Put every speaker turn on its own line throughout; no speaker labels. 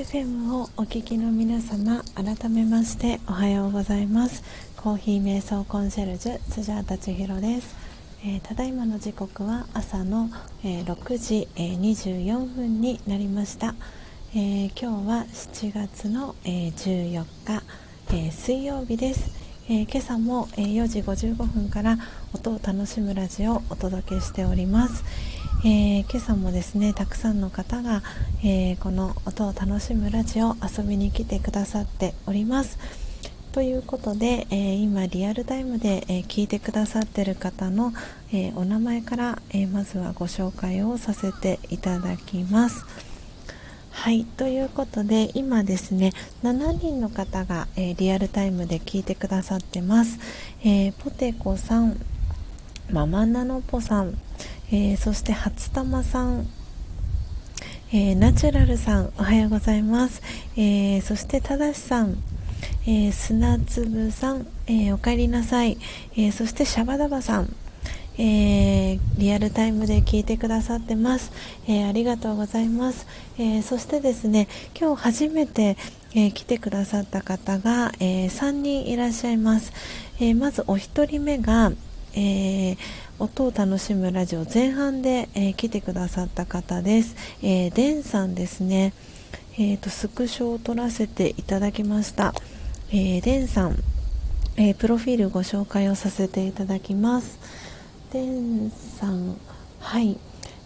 FM をお聞きの皆様改めましておはようございます。コーヒー瞑想コンシェルジュスジャータ千尋です、えー、ただいまの時刻は朝の、えー、6時、えー、24分になりました、え今日は7月の、え14日、え水曜日です、え今朝も、え4時55分から音を楽しむラジオをお届けしております、えー、今朝もですねたくさんの方が、えー、この音を楽しむラジオ遊びに来てくださっております。ということで、えー、今リアルタイムで、え聞いてくださってる方の、えお名前から、えまずはご紹介をさせていただきます。はいということで今ですね7人の方が、えリアルタイムで聞いてくださってます、えポテコさんママナノポさんえー、そして初玉さん、えー、ナチュラルさんおはようございます、えー、そしてただしさん、え砂粒さん、えおかえりなさい、えそしてシャバダバさんえー、リアルタイムで聞いてくださってます、えー、ありがとうございます、えー、そしてですね今日初めて、え来てくださった方が、え3人いらっしゃいます、えまずお一人目が、え音を楽しむラジオ前半で、え、来てくださった方です。えー、デンさんですね。えーと、スクショを撮らせていただきました。えー、デンさん、えー、プロフィールご紹介をさせていただきます。デンさん、はい。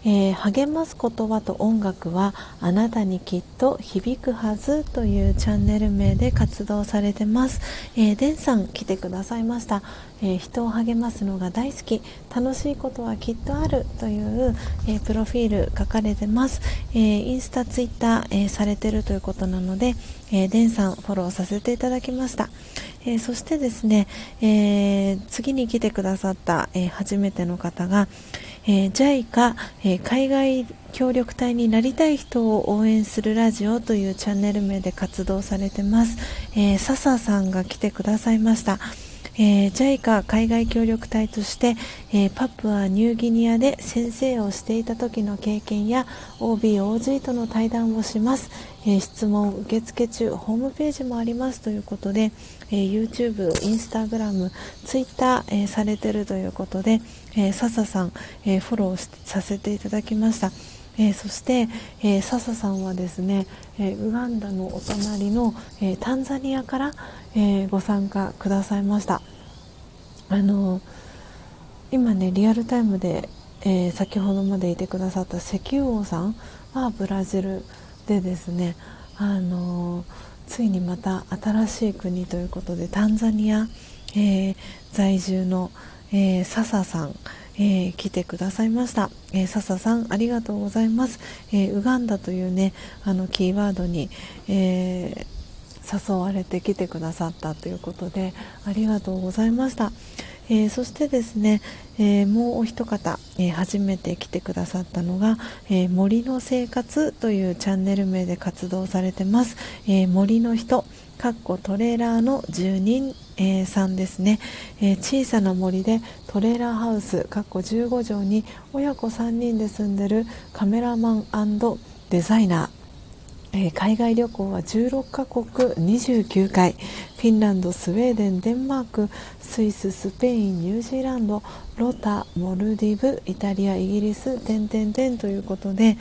えー、励ます言葉と音楽はあなたにきっと響くはずというチャンネル名で活動されてます。えー、デンさん来てくださいました、えー、人を励ますのが大好き、楽しいことはきっとあるという、えプロフィール書かれてます。えインスタ、ツイッター、えされてるということなので、えデンさんフォローさせていただきました。えそしてですね、え次に来てくださった、え初めての方が、え、JICA、え、海外協力隊になりたい人を応援するラジオというチャンネル名で活動されてます、えー、笹さんが来てくださいました、えー、JICA 海外協力隊として、えー、パプアニューギニアで先生をしていた時の経験や OBOG との対談をします、えー、質問受付中ホームページもありますということで、え YouTube、Instagram、Twitter、えされてるということで、え笹さん、えフォローさせていただきました。えー、そして、えー、笹さんはですね、えー、ウガンダのお隣の、えタンザニアから、えご参加くださいましたあの今ねリアルタイムで、え先ほどまでいてくださった石油王さんはブラジルでですねあのついにまた新しい国ということでタンザニア、え在住の、え笹さんえー、来てくださいました、えー、笹さんありがとうございます、え、ウガンダというねあのキーワードに、え誘われて来てくださったということでありがとうございました、えそしてですね、えもうお一方、え初めて来てくださったのが、え森の生活というチャンネル名で活動されてます、え森の人かっこトレーラーの住人、えー、さんですね、えー、小さな森でトレーラーハウスかっこ15畳に親子3人で住んでるカメラマンデザイナー、えー、海外旅行は16カ国29回。フィンランドスウェーデンデンマークスイススペインニュージーランドロタモルディブイタリアイギリス点々点ということで、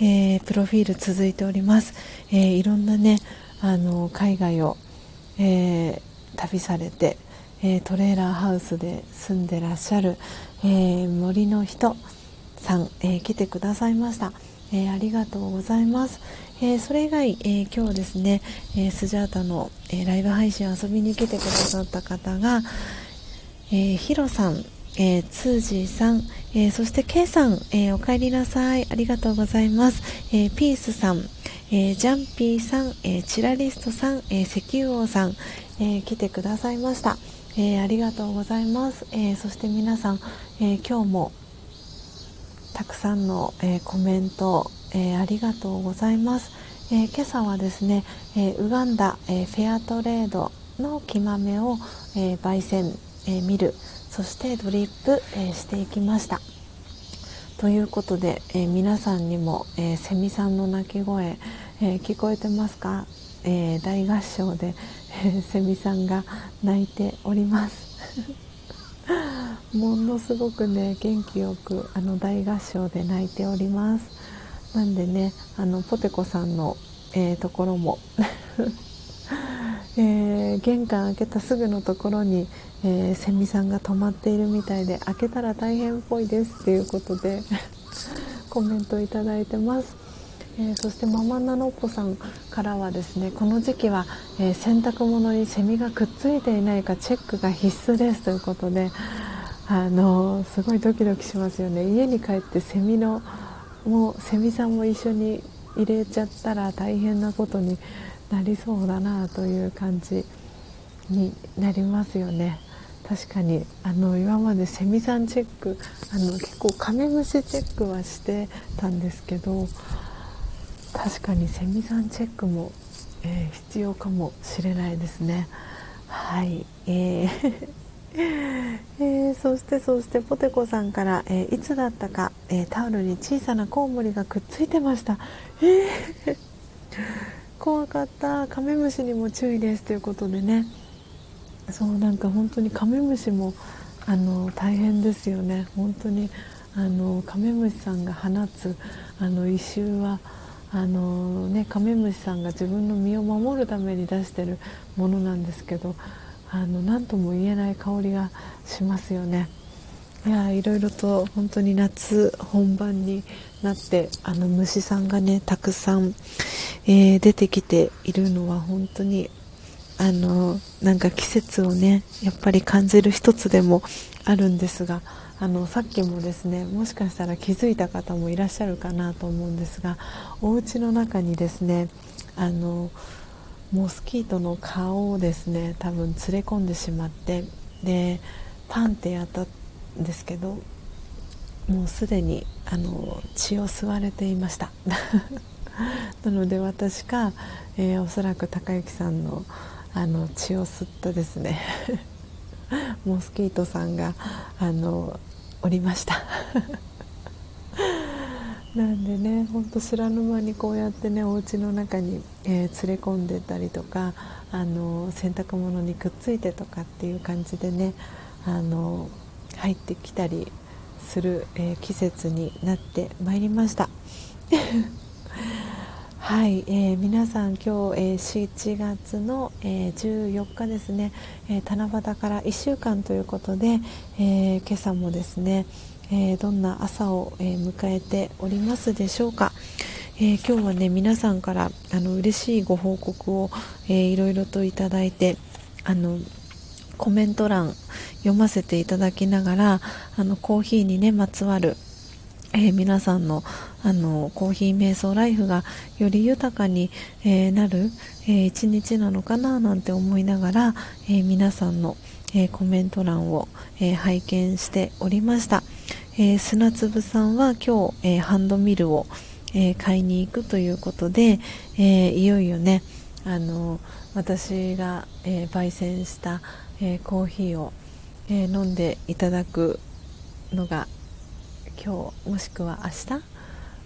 えプロフィール続いております、えいろんなねあの海外を、え、旅されて、え、トレーラーハウスで住んでらっしゃる、え、森の人さん、え来てくださいました、えありがとうございます、えそれ以外、え今日ですね、えスジャータの、えライブ配信遊びに来てくださった方が、えヒロさんえー、ツージーさん、え、そして K さん、えー、お帰りなさい。ありがとうございます。えピースさん、えジャンピーさん、えチラリストさん、え石油王さん、え来てくださいました。えありがとうございます。えそして皆さん、え今日もたくさんの、えコメント、えありがとうございます。え今朝はですね、えウガンダ、えフェアトレードの木豆を、え焙煎、え見るそしてドリップ、えー、していきました。ということで、えー、皆さんにも、えー、セミさんの鳴き声、えー、聞こえてますか、えー、大合唱で、えー、セミさんが泣いております。ものすごくね元気よくあの大合唱で泣いております。なんでねあのポテコさんの、えー、ところも えー、玄関開けたすぐのところに、えー、セミさんが止まっているみたいで開けたら大変っぽいですっていうことで コメントいただいてます、えー、そしてママナノッポさんからはですねこの時期は、え洗濯物にセミがくっついていないかチェックが必須ですということであのすごいドキドキしますよね。家に帰ってセミのもうセミさんも一緒に入れちゃったら大変なことになりそうだなという感じになりますよね。確かに。あの今までセミさんチェックあの結構カメムシチェックはしてたんですけど確かにセミさんチェックも、えー、必要かもしれないですね。はい、えー。えー、そしてそしてポテコさんから、えー、いつだったか、えー、タオルに小さなコウモリがくっついてました、えー 怖かった。カメムシにも注意です。ということでね。そうなんか本当にカメムシもあの大変ですよね。本当にあのカメムシさんが放つあの異臭はあの、ね、カメムシさんが自分の身を守るために出してるものなんですけどあの何とも言えない香りがしますよね。いやいろいろと本当に夏本番になってあの虫さんがねたくさん、えー、出てきているのは本当にあのなんか季節をねやっぱり感じる一つでもあるんですがあのさっきもですねもしかしたら気づいた方もいらっしゃるかなと思うんですがお家の中にですねあのモスキートの顔をですね多分連れ込んでしまってでパンってやったんですけどもうすでにあの血を吸われていました。なので私か、えー、おそらく高之さんのあの血を吸ったですね。モスキートさんがあのおりました。なんでねほんと知らぬ間にこうやってねお家の中に、えー、連れ込んでたりとかあの洗濯物にくっついてとかっていう感じでねあの入ってきたりする、えー、季節になってまいりました。はい、えー、皆さん今日、えー、7月の、えー、14日ですね、えー、七夕から1週間ということで、え今朝もですね、えどんな朝を、え迎えておりますでしょうか、え今日はね皆さんからあの嬉しいご報告を、えいろいろといただいてあのコメント欄読ませていただきながらあのコーヒーにねまつわる、え、皆さんのあのコーヒー瞑想ライフがより豊かに、え、なる、え、一日なのかななんて思いながら、え皆さんの、えコメント欄を、え拝見しておりました、え砂粒さんは今日、えハンドミルを、え買いに行くということで、えいよいよねあの私が、え焙煎したえ、コーヒーを、え、飲んでいただくのが今日もしくは明日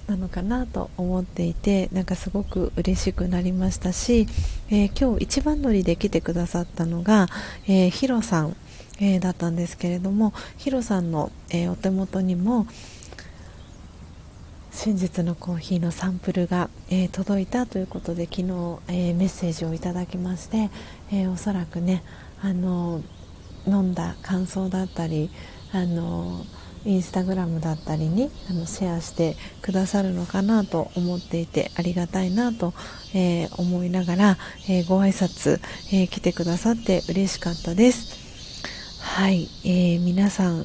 なのかなと思っていてなんかすごく嬉しくなりましたし、え、今日一番乗りで来てくださったのが、えー、ヒロさん、えー、だったんですけれどもヒロさんの、えお手元にも真実のコーヒーのサンプルが、え届いたということで昨日、えメッセージをいただきまして、えおそらくねあの飲んだ感想だったりあのインスタグラムだったりにあのシェアしてくださるのかなと思っていてありがたいなと、えー、思いながら、えー、ご挨拶、えー、来てくださって嬉しかったです。はい、えー、皆さん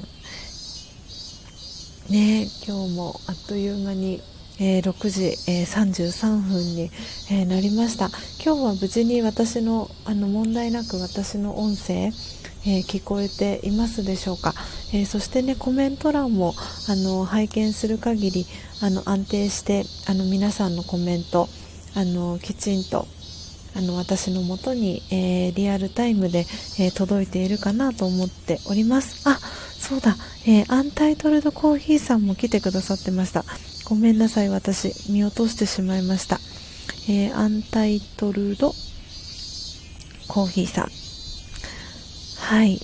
ね今日もあっという間にえー、6時、えー、33分に、えー、なりました。今日は無事に私のあの問題なく私の音声、え聞こえていますでしょうか、えそしてねコメント欄もあの拝見する限りあの安定してあの皆さんのコメントあのきちんとあの私のもとに、えリアルタイムで、え届いているかなと思っております。あそうだ、えアンタイトルドコーヒーさんも来てくださってました。ごめんなさい私見落としてしまいました、え、アンタイトルドコーヒーさん。はい、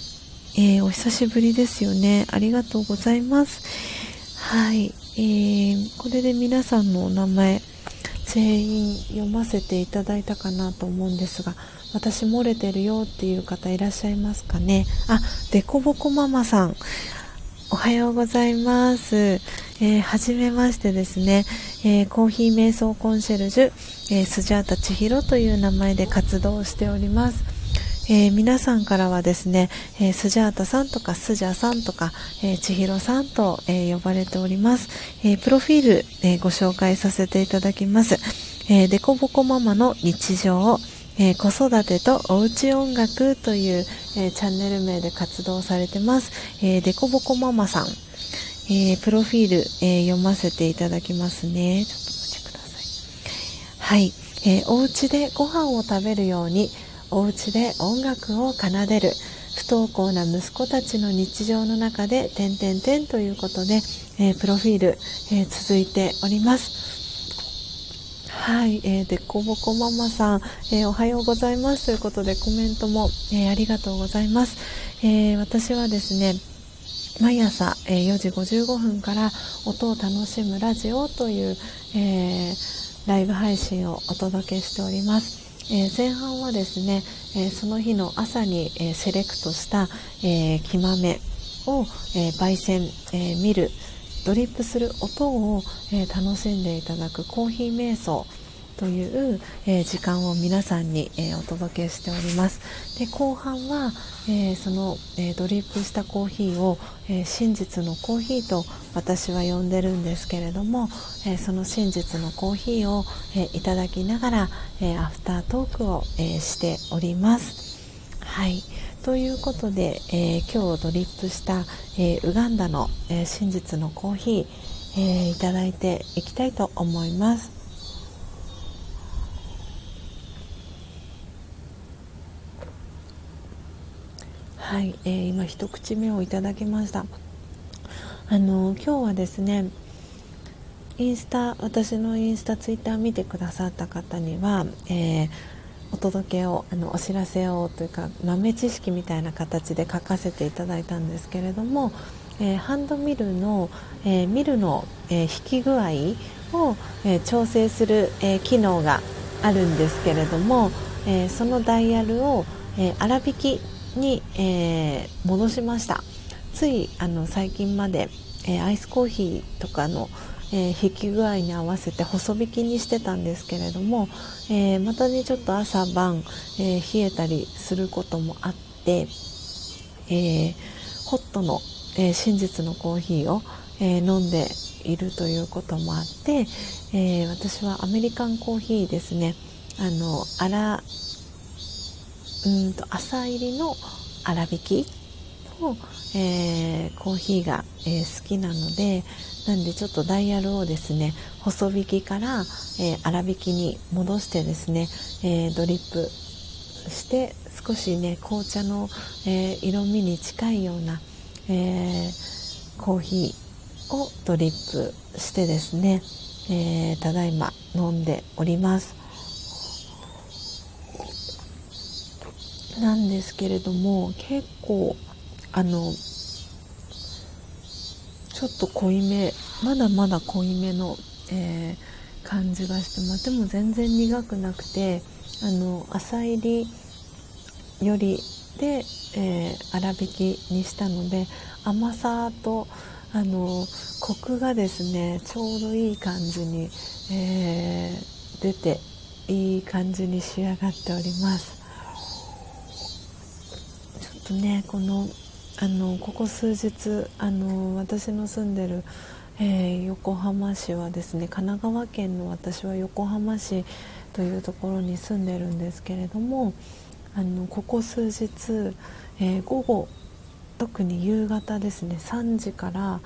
えー、お久しぶりですよね。ありがとうございます。はい、えー、これで皆さんのお名前全員読ませていただいたかなと思うんですが私漏れてるよっていう方いらっしゃいますかね？あでこぼこママさんおはようございます。えー、はじめましてですね、えー、コーヒー瞑想コンシェルジュ、えー、スジャータ千尋という名前で活動しております。えー、皆さんからはですね、えー、スジャータさんとかスジャさんとか、えー、千尋さんと、え呼ばれております。えプロフィール、えご紹介させていただきます。えー、デコボコママの日常、えー、子育てとおうち音楽という、えー、チャンネル名で活動されてます、えー、デコボコママさん、えプロフィール、え読ませていただきますね。ちょっとお待ちください。はい、えお家でご飯を食べるようにお家で音楽を奏でる不登校な息子たちの日常の中で「点々点」ということで、えプロフィール、え続いております。はい、えー、でこぼこママさん、えー、おはようございますということでコメントも、えー、ありがとうございます、え私はですね毎朝、え4時55分から音を楽しむラジオという、えライブ配信をお届けしております、え前半はですね、えその日の朝に、えセレクトした、え木豆を、え焙煎、え見るドリップする音を、え、楽しんでいただくコーヒー瞑想という、えー、時間を皆さんに、えー、お届けしております。で後半は、えその、えドリップしたコーヒーを、え真実のコーヒーと私は呼んでるんですけれども、えその真実のコーヒーを、えいただきながら、えアフタートークを、えしております。はい。ということで、え、今日ドリップした、え、ウガンダの、え、真実のコーヒー、えいただいていきたいと思います。はい、えー、今一口目をいただきました。あの今日はですねインスタ私のインスタツイッター見てくださった方には、えーお届けをあのお知らせをというか豆知識みたいな形で書かせていただいたんですけれども、えー、ハンドミルの、えー、ミルの、え、引き具合を、え調整する、え機能があるんですけれども、えそのダイヤルを、え粗挽きに、え戻しました。ついあの最近まで、えアイスコーヒーとかの、えー、引き具合に合わせて細引きにしてたんですけれども、え、またねちょっと朝晩、え、冷えたりすることもあって、えホットの、え真実のコーヒーを、え飲んでいるということもあって、え私はアメリカンコーヒーですね。あのうんと朝入りの粗挽きの、えー、コーヒーが、えー、好きなのでなんでちょっとダイヤルをですね細引きから、えー、粗挽きに戻してですね、えー、ドリップして少しね紅茶の、えー、色味に近いような、えコーヒーをドリップしてですね、えただいま飲んでおります。なんですけれども結構あのちょっと濃いめまだまだ濃いめの、えー、感じがしてます。でも全然苦くなくてあの浅入りよりで、えー、粗挽きにしたので甘さとあのコクがですねちょうどいい感じに、えー、出ていい感じに仕上がっております。とねこのあのここ数日あの私の住んでる、えー、横浜市はですね神奈川県の私は横浜市というところに住んでるんですけれどもあのここ数日、えー、午後特に夕方ですね3時から、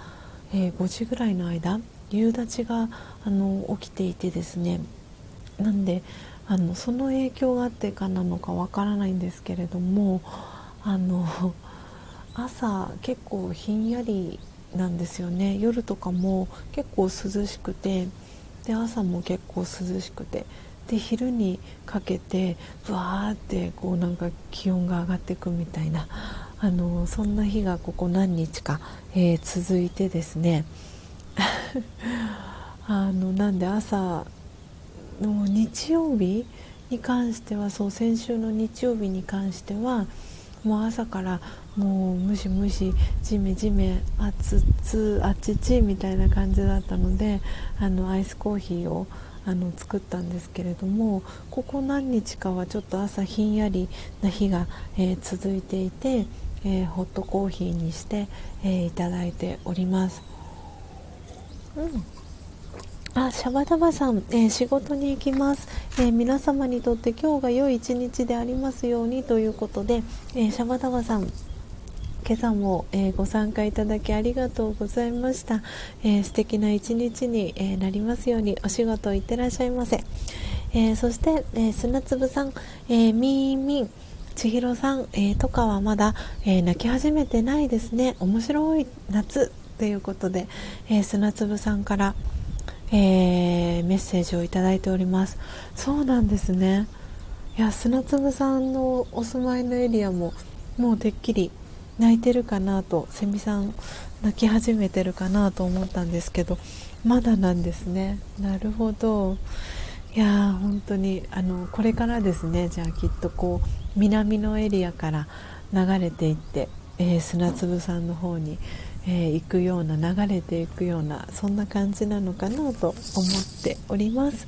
えー、5時ぐらいの間夕立があの起きていてですねなんであのその影響があってかなのかわからないんですけれどもあの朝結構ひんやりなんですよね。夜とかも結構涼しくてで朝も結構涼しくてで昼にかけてブワーってこうなんか気温が上がっていくみたいなあのそんな日がここ何日か、えー、続いてですね。あのなんで朝の日曜日に関してはそう先週の日曜日に関してはもう朝からもうムシムシジメジメ熱々あっちちみたいな感じだったのであのアイスコーヒーをあの作ったんですけれどもここ何日かはちょっと朝ひんやりな日が、えー、続いていて、えー、ホットコーヒーにして、えー、いただいております。うんあシャバダバさん、えー、仕事に行きます、えー、皆様にとって今日が良い一日でありますようにということで、えー、シャバダバさん今朝も、えご参加いただきありがとうございました、え素敵な一日に、えなりますようにお仕事行ってらっしゃいませ、えそして、え砂粒さん、えみーみん千尋さん、えとかはまだ、え泣き始めてないですね。面白い夏。ということで、え砂粒さんから「えー、メッセージをいただいております。そうなんですね。いや砂粒さんのお住まいのエリアももうてっきり泣いてるかなとセミさん泣き始めてるかなと思ったんですけどまだなんですね。なるほど。いやー本当にあのこれからですね。じゃあきっとこう南のエリアから流れていって、えー、砂粒さんの方にえー、行くような流れていくようなそんな感じなのかなと思っております。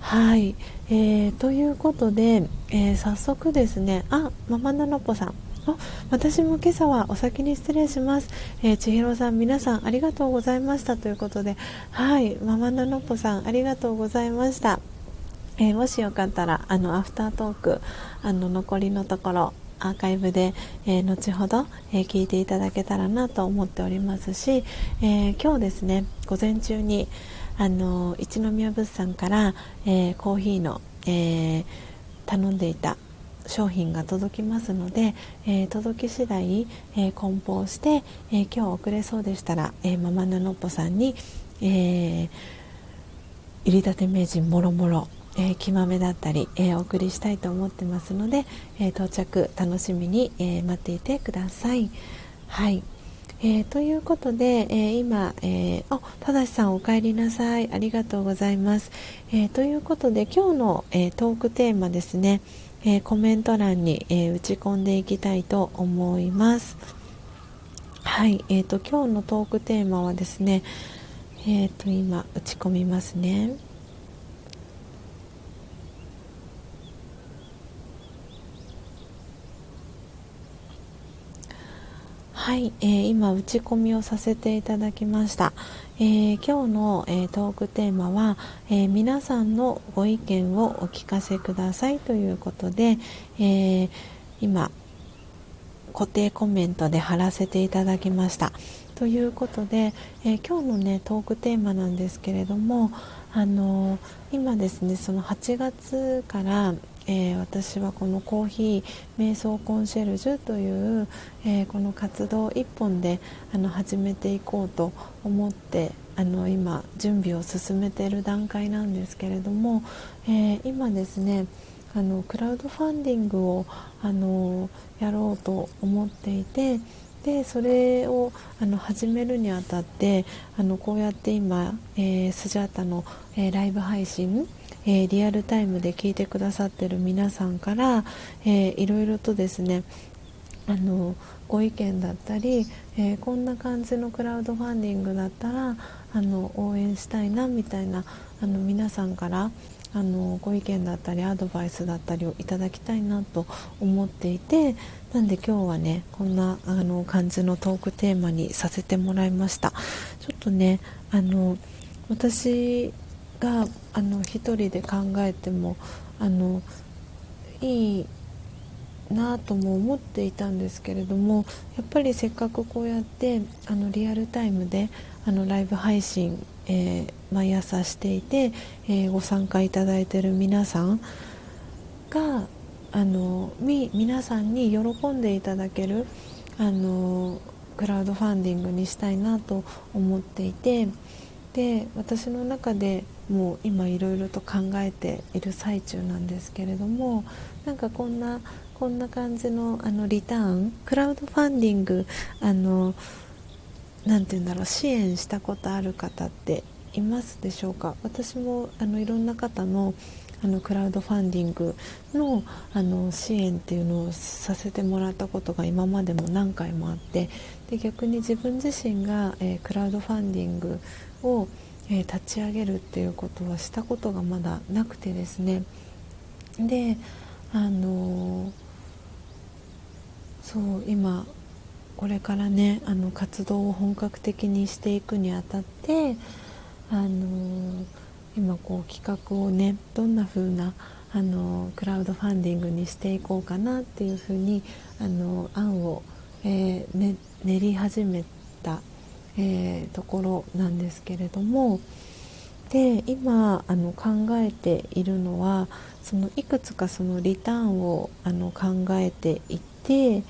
はい、えー、ということで、えー、早速ですね。あママナノポさん。あ私も今朝はお先に失礼します、えー、千尋さん皆さんありがとうございました。ということではい。ママナノポさんありがとうございました。えー、もしよかったらあのアフタートークあの残りのところアーカイブで、えー、後ほど、えー、聞いていただけたらなと思っておりますし、えー、今日ですね午前中にあの一宮物産から、えコーヒーの、え頼んでいた商品が届きますので、え届き次第、え梱包して、え今日遅れそうでしたら、えママナノッポさんに、え入りたて名人もろもろえー、きまめだったり、えー、お送りしたいと思ってますので、えー、到着楽しみに、え待っていてください。はい、えということで、え今、えー、あただしさんお帰りなさいありがとうございます。えということで今日の、えトークテーマですね、えコメント欄に、え打ち込んでいきたいと思います。はい、えーと、今日のトークテーマはですね、えーと今打ち込みますね。はい、えー、今打ち込みをさせていただきました、えー、今日の、えー、トークテーマは、え皆さんのご意見をお聞かせくださいということで、え今固定コメントで貼らせていただきました。ということで、え今日のねトークテーマなんですけれどもあの今ですねその8月からえー、私はこのコーヒー瞑想コンシェルジュという、えー、この活動一本であの始めていこうと思ってあの今準備を進めている段階なんですけれども、えー、今ですねあのクラウドファンディングをあのやろうと思っていてでそれをあの始めるにあたってあのこうやって今、えー、スジャータの、えー、ライブ配信えー、リアルタイムで聞いてくださってる皆さんから、えー、いろいろとですねあのご意見だったり、えー、こんな感じのクラウドファンディングだったらあの応援したいなみたいなあの皆さんからあのご意見だったりアドバイスだったりをいただきたいなと思っていてなんで今日はねこんなあの感じのトークテーマにさせてもらいました。ちょっとねあの私があの一人で考えてもあのいいなとも思っていたんですけれどもやっぱりせっかくこうやってあのリアルタイムであのライブ配信、えー、毎朝していて、えー、ご参加いただいている皆さんがあのみ皆さんに喜んでいただけるあのクラウドファンディングにしたいなと思っていて。で私の中でもう今いろいろと考えている最中なんですけれどもなんかこんなこんな感じのあのリターンクラウドファンディングあのなて言うんだろう支援したことある方っていますでしょうか？私もあのいろんな方のあのクラウドファンディングのあの支援っていうのをさせてもらったことが今までも何回もあってで逆に自分自身が、えー、クラウドファンディングを、えー、立ち上げるっていうことはしたことがまだなくてですね。であのー、そう今これからねあの活動を本格的にしていくにあたってあの今こう企画をねどんな風なあのクラウドファンディングにしていこうかなっていう風にあの案を、えーね、練り始め、えー、ところなんですけれどもで今あの考えているのはそのいくつかそのリターンをあの考えていて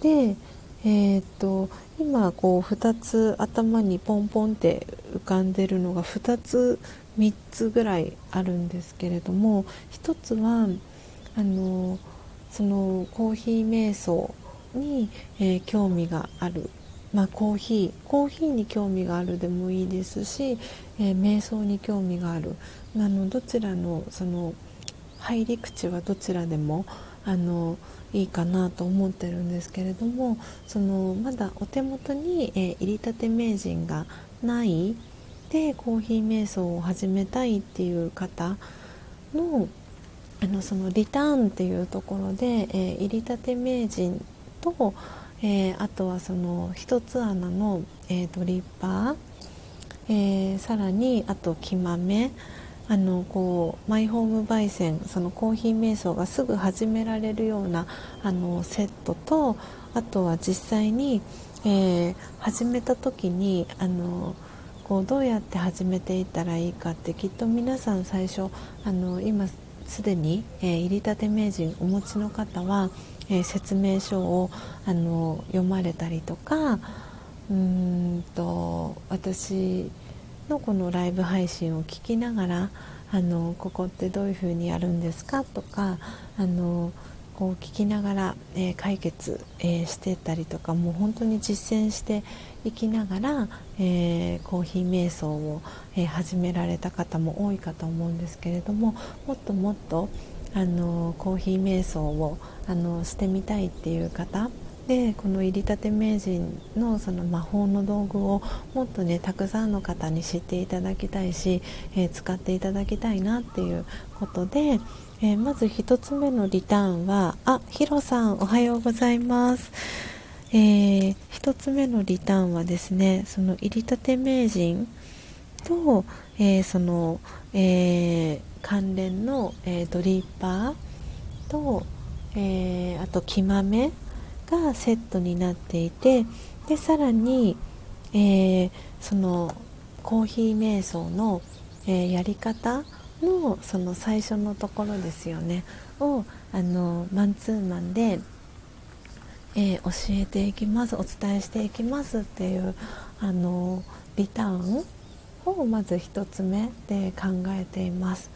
でえーと、今こう2つ頭にポンポンって浮かんでるのが2つ3つぐらいあるんですけれども1つはあのそのコーヒー瞑想に、えー、興味がある、まあ、コーヒーコーヒーに興味があるでもいいですし、えー、瞑想に興味がある。あのどちらのその入り口はどちらでもあのいいかなと思ってるんですけれどもそのまだお手元に、えー、入りたて名人がないでコーヒー瞑想を始めたいっていう方のあのそのリターンっていうところで、えー、入りたて名人と、えー、あとはその一つ穴の、えー、ドリッパー、えー、さらにあと木豆。あのこうマイホーム焙煎そのコーヒー瞑想がすぐ始められるようなあのセットとあとは実際に、えー、始めた時にあのこうどうやって始めていったらいいかってきっと皆さん最初あの今すでに、えー、入りたて名人お持ちの方は、え、説明書をあの読まれたりとかうんと私のこのライブ配信を聞きながらあのここってどういうふうにやるんですかとかあのこう聞きながら、えー、解決、えー、してたりとかもう本当に実践していきながら、えー、コーヒー瞑想を、え始められた方も多いかと思うんですけれどももっともっとあのコーヒー瞑想をあのしてみたいっていう方でこの入りたて名人のその魔法の道具をもっとねたくさんの方に知っていただきたいし、えー、使っていただきたいなっていうことで、えー、まず1つ目のリターンはあヒロさんおはようございます。えー、1つ目のリターンはですねその入りたて名人と、えー、その、えー、関連の、えー、ドリッパーと、えー、あと木豆がセットになっていてでさらに、えー、そのコーヒー瞑想の、え、やり方のその最初のところですよねをあのマンツーマンで、え、教えていきますお伝えしていきますっていうあのリターンをまず1つ目で考えています。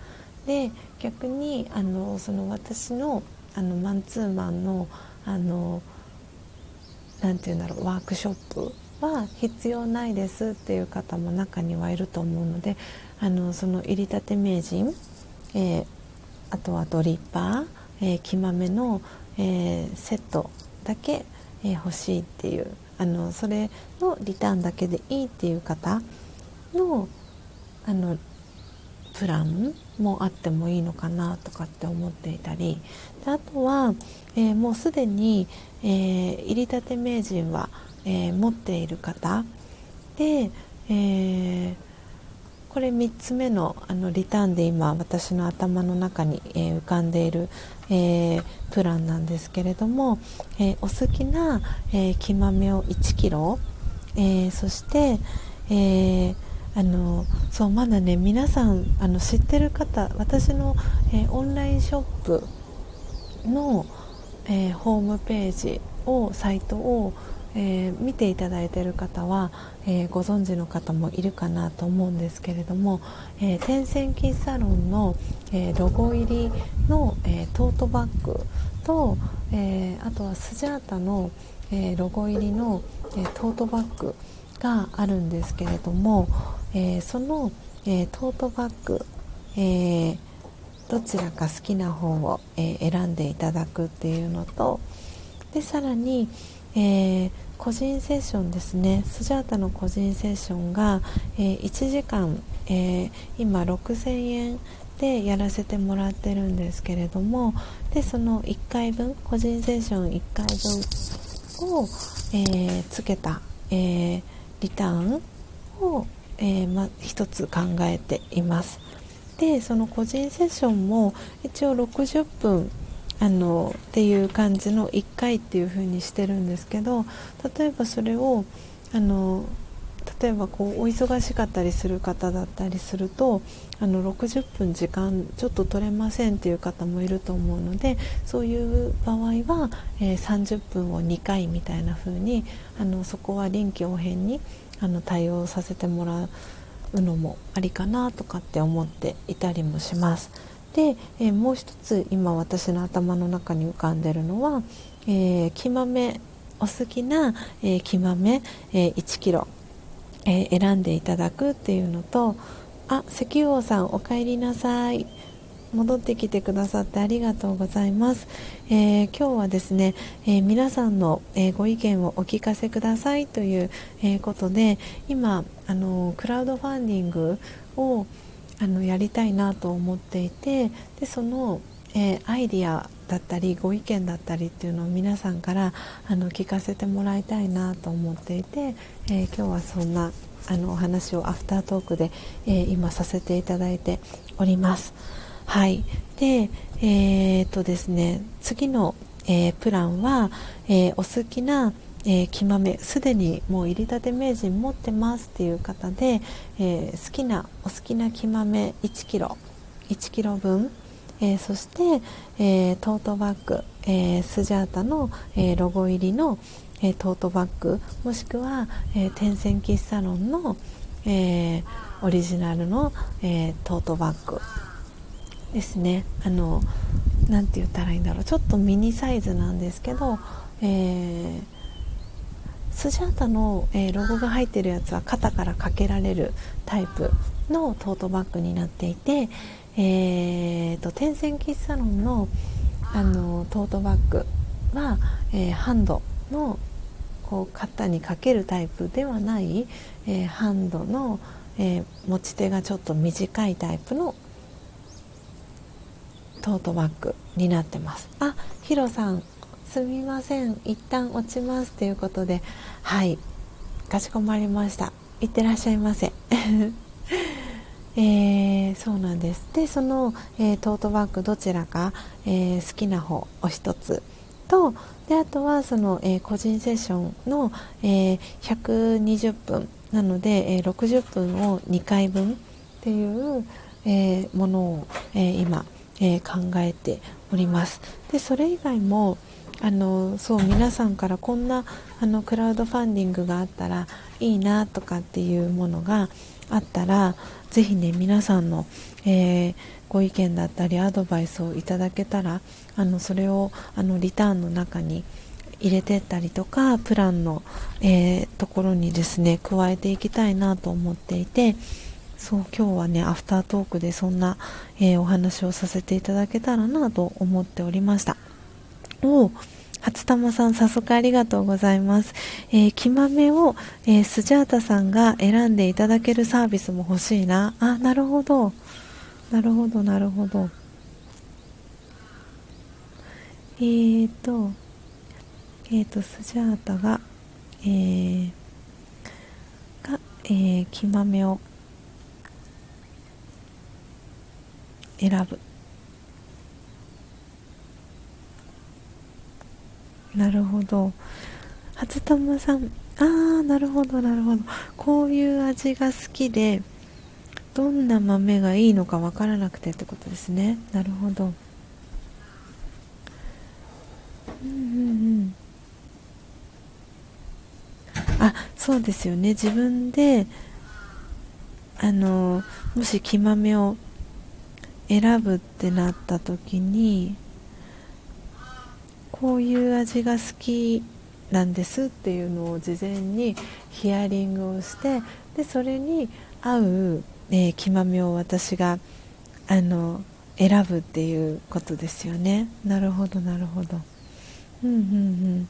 で逆にあのその私のあのマンツーマンのあの何て言うんだろうワークショップは必要ないですっていう方も中にはいると思うのであのその入りたて名人、えー、あとはドリッパー、えー、木豆の、えー、セットだけ、え欲しいっていうあのそれのリターンだけでいいっていう方のあのプランもあってもいいのかなとかって思っていたりであとは、えー、もうすでに、えー、入りたて名人は、えー、持っている方。で、えこれ3つ目のあのリターンで今私の頭の中に、え浮かんでいる、えプランなんですけれども、えお好きな、えー、木豆を1 k g えそして、えーあのそうまだね皆さんあの知ってる方私の、えー、オンラインショップの、えー、ホームページをサイトを、えー、見ていただいている方は、え、ご存知の方もいるかなと思うんですけれども、えー、天線キッサロンの、えロゴ入りの、えトートバッグと、えあとはスジャータの、えロゴ入りの、えトートバッグがあるんですけれども、えその、えトートバッグ、えどちらか好きな方を、え選んでいただくっていうのとでさらに、え、個人セッションですね。スジャータの個人セッションが、え、1時間、え、今6000円でやらせてもらってるんですけれどもでその1回分個人セッション1回分を、え、つけた、えリターンを、えま、1つ考えています。でその個人セッションも一応60分あのっていう感じの1回っていう風にしてるんですけど例えばそれをあの例えばこうお忙しかったりする方だったりするとあの60分時間ちょっと取れませんっていう方もいると思うのでそういう場合は、えー、30分を2回みたいな風にあにそこは臨機応変にあの対応させてもらうのもありかなとかって思っていたりもします。で、えー、もう一つ今私の頭の中に浮かんでるのは、えー、木豆お好きな、えー、木豆、えー、1 k g えー、選んでいただくっていうのとあ石油王さんお帰りなさい戻ってきてくださってありがとうございます、えー、今日はですね、えー、皆さんの、えご意見をお聞かせくださいという、えことで今あのクラウドファンディングをあのやりたいなと思っていてでその、え、アイディアだったりご意見だったりっていうのを皆さんからあの聞かせてもらいたいなと思っていて、え、今日はそんなあのお話をアフタートークで、え、今させていただいております。はい。でえー、っとですね次の、えプランは、えお好きなえー、木豆すでにもう入りたて名人持ってますっていう方で、えー、好きなお好きな木豆 1kg 1 k g 分、えー、そして、えー、トートバッグ、え、スジャータの、え、ロゴ入りの、え、トートバッグもしくは、えー、天線喫茶ロンの、え、オリジナルの、え、トートバッグ。ですね。あのなんて言ったらいいんだろう。ちょっとミニサイズなんですけど、えースジャータの、えー、ロゴが入ってるやつは肩からかけられるタイプのトートバッグになっていて、えーと、天線キッサロンのあのトートバッグは、えー、ハンドのこう肩にかけるタイプではない、えー、ハンドの、えー、持ち手がちょっと短いタイプのトートバッグになってます。あヒロさんすみません。一旦落ちますということではい。かしこまりました。いってらっしゃいませ。えー、そうなんです。でその、えー、トートバッグどちらか、えー、好きな方お一つとであとはその、え個人セッションの、え120分なので、え60分を2回分っていう、えものを、え今、え考えております。でそれ以外もあのそう皆さんからこんなあのクラウドファンディングがあったらいいなとかっていうものがあったらぜひね皆さんの、えー、ご意見だったりアドバイスをいただけたらあのそれをあのリターンの中に入れてったりとかプランの、えー、ところにですね加えていきたいなと思っていてそう今日はねアフタートークでそんな、えー、お話をさせていただけたらなと思っておりました。お初玉さん、早速ありがとうございます。えー、木豆を、えー、スジャータさんが選んでいただけるサービスも欲しいな。あ、なるほど。なるほど、なるほど。えーと、えーと、スジャータが、えー、が、えー、木豆を選ぶ。なるほど。初玉さん。ああなるほどなるほど。こういう味が好きでどんな豆がいいのか分からなくてってことですね。なるほど。うんうんうん。あそうですよね。自分であのもし木豆を選ぶってなった時にこういう味が好きなんですっていうのを事前にヒアリングをしてでそれに合う、えー、木豆を私があの選ぶっていうことですよね。なるほどなるほど。うんうんうん。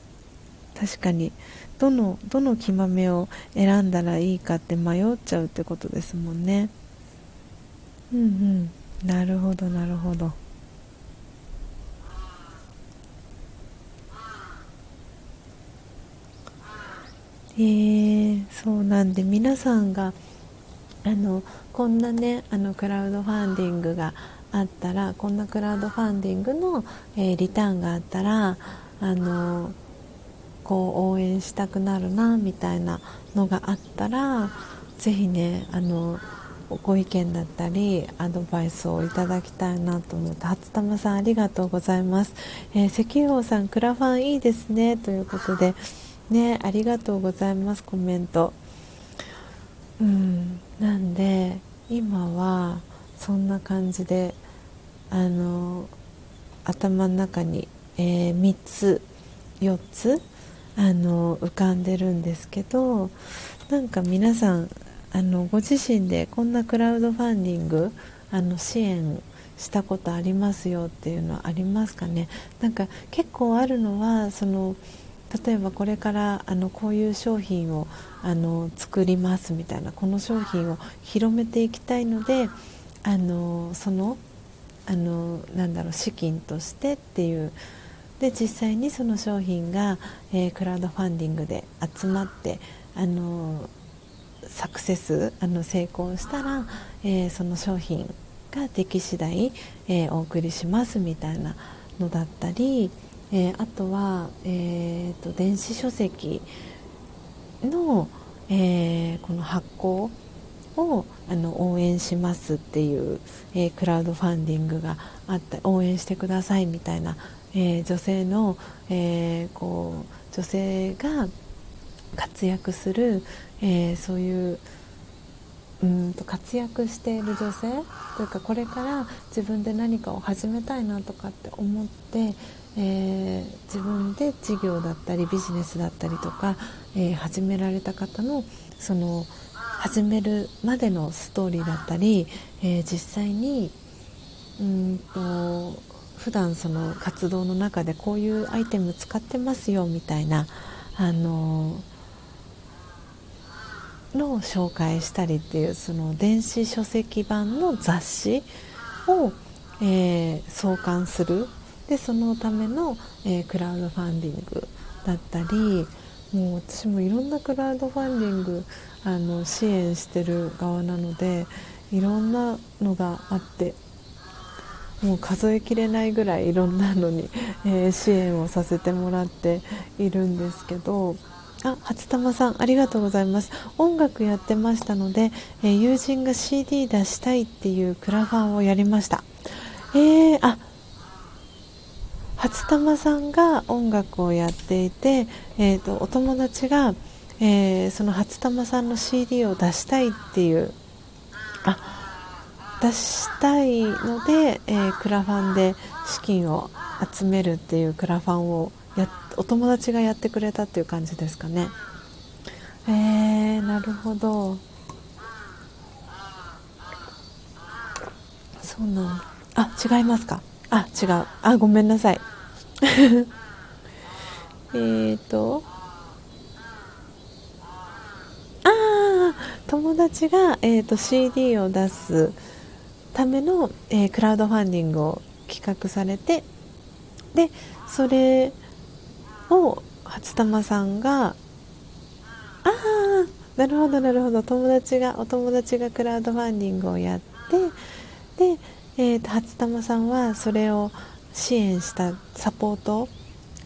確かにどのどの木豆を選んだらいいかって迷っちゃうってことですもんね。うんうん。なるほどなるほど。えー、そうなんで皆さんがあのこんなねあのクラウドファンディングがあったらこんなクラウドファンディングの、えー、リターンがあったらあのこう応援したくなるなみたいなのがあったらぜひねあのご意見だったりアドバイスをいただきたいなと思って初玉さんありがとうございます、えー、石油王さんクラファンいいですね。ということでねありがとうございます。コメント。うん。なんで今はそんな感じであの頭の中に、えー、3つ4つあの浮かんでるんですけどなんか皆さんあのご自身でこんなクラウドファンディングあの支援したことありますよっていうのはありますかね？なんか結構あるのはその例えばこれからあのこういう商品をあの作りますみたいなこの商品を広めていきたいのであのそのあのなんだろう資金としてっていうで実際にその商品が、えー、クラウドファンディングで集まってあのサクセスあの成功したら、えー、その商品ができ次第、えー、お送りしますみたいなのだったりえー、あとは、えーと、電子書籍の、え、この発行をあの応援しますっていう、え、クラウドファンディングがあった応援してくださいみたいな、え女性の、えこう女性が活躍する、えそういううんと活躍している女性というかこれから自分で何かを始めたいなとかって思って、えー、自分で事業だったりビジネスだったりとか、えー、始められた方のその始めるまでのストーリーだったり、えー、実際にうんと普段その活動の中でこういうアイテム使ってますよみたいなあのの紹介したりっていうその電子書籍版の雑誌を、えー、創刊する。でそのための、えー、クラウドファンディングだったりもう私もいろんなクラウドファンディングあの支援してる側なのでいろんなのがあってもう数えきれないぐらいいろんなのに、えー、支援をさせてもらっているんですけどあ初玉さんありがとうございます。音楽やってましたので、えー、友人が CD 出したいっていうクラファンをやりました。えー、あ初玉さんが音楽をやっていて、えーと、お友達が、えー、その初玉さんの CD を出したいっていうあ出したいので、えー、クラファンで資金を集めるっていうクラファンをやお友達がやってくれたっていう感じですかね。えー、なるほど。そうなん。あ違いますか。あ違う。あごめんなさい。えっと。ああ友達が、えーと、CD を出すための、えー、クラウドファンディングを企画されてでそれを初玉さんがああなるほどなるほど。友達がお友達がクラウドファンディングをやってでえーと、初玉さんはそれを支援したサポート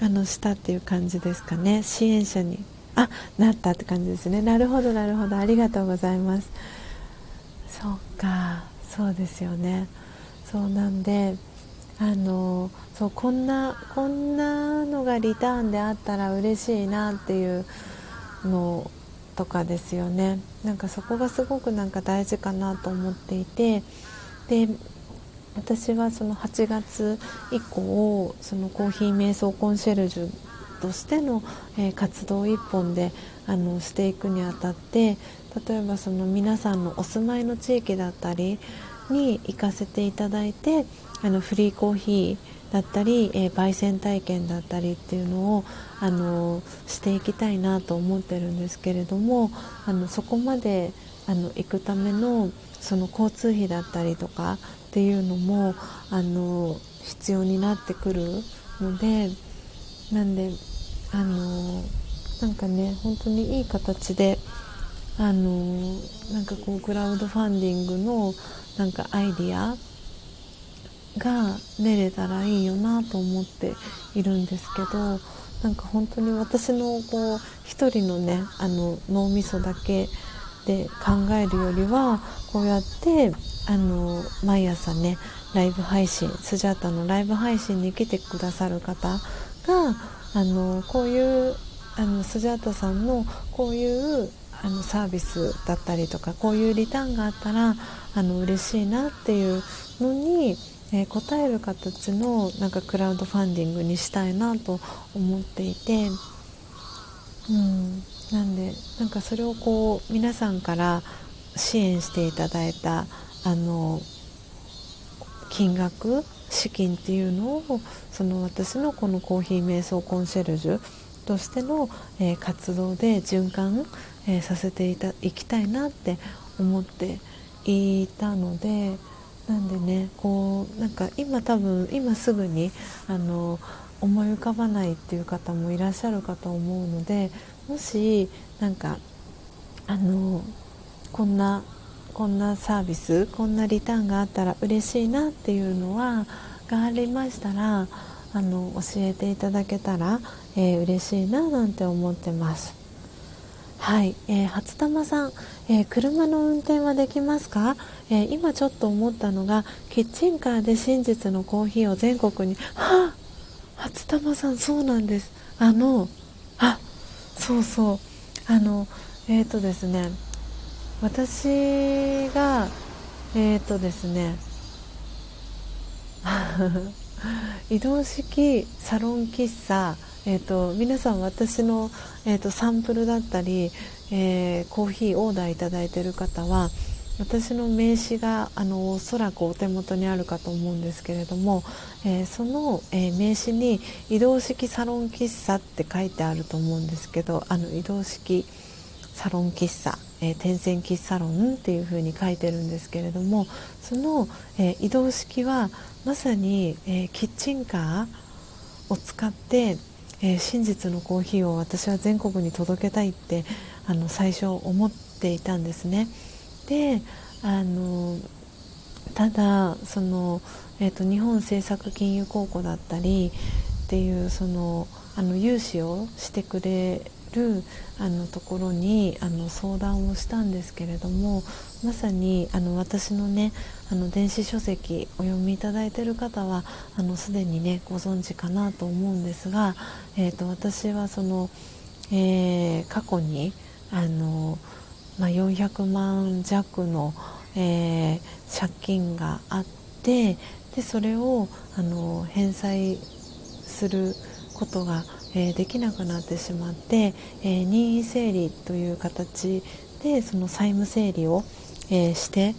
あのしたっていう感じですかね。支援者にあなったって感じですね。なるほどなるほど。ありがとうございます。そうかそうですよね。そうなんであのそうこんなこんなのがリターンであったら嬉しいなっていうのとかですよね。なんかそこがすごくなんか大事かなと思っていて。で私はその8月以降そのコーヒー瞑想コンシェルジュとしての、え、活動一本であのしていくにあたって例えばその皆さんのお住まいの地域だったりに行かせていただいてあのフリーコーヒーだったり、えー、焙煎体験だったりっていうのをあのしていきたいなと思ってるんですけれどもあのそこまであの行くためのその交通費だったりとかっていうのもあの必要になってくるのでなんであのなんかね本当にいい形であのなんかこうクラウドファンディングのなんかアイディアが出れたらいいよなと思っているんですけどなんか本当に私のこう一人のねあの脳みそだけで考えるよりはこうやってあの毎朝ねライブ配信スジャータのライブ配信に来てくださる方があのこういうあのスジャータさんのこういうあのサービスだったりとかこういうリターンがあったらあの嬉しいなっていうのに、えー、応える形のなんかクラウドファンディングにしたいなと思っていて、うん、なんでなんかそれをこう皆さんから支援していただいたあの金額資金っていうのをその私のこのコーヒー瞑想コンシェルジュとしての、えー、活動で循環、えー、させていたいきたいなって思っていたのでなんでねこうなんか今多分今すぐにあの思い浮かばないっていう方もいらっしゃるかと思うのでもしなんかあのこんなこんなサービスこんなリターンがあったら嬉しいなっていうのはがありましたらあの教えていただけたら、えー、嬉しいななんて思ってます。はい、えー、初玉さん、えー、車の運転はできますか、えー、今ちょっと思ったのがキッチンカーで真実のコーヒーを全国にはあ初玉さんそうなんです。あのあそうそう。あのえっ、とですね私がえっ、とですね 移動式サロン喫茶、えーと、皆さん私の、えーと、サンプルだったり、えー、コーヒーオーダーいただいている方は私の名刺があのおそらくお手元にあるかと思うんですけれども、えー、その、えー、名刺に移動式サロン喫茶って書いてあると思うんですけどあの移動式サロン喫茶、えー、点線喫茶ロンっていう風に書いてるんですけれどもその、え、移動式はまさに、え、キッチンカーを使って、え真実のコーヒーを私は全国に届けたいってあの最初思っていたんですね。であのただその、えーと、と日本政策金融公庫だったりっていうそのあの融資をしてくれるあのところにあの相談をしたんですけれどもまさにあの私のねあの電子書籍お読みいただいている方はあのすでにねご存知かなと思うんですが、えーと、私はその、えー、過去にあの、まあ、400万弱の、えー、借金があってでそれをあの返済することがえー、できなくなってしまって、えー、任意整理という形でその債務整理を、えー、して、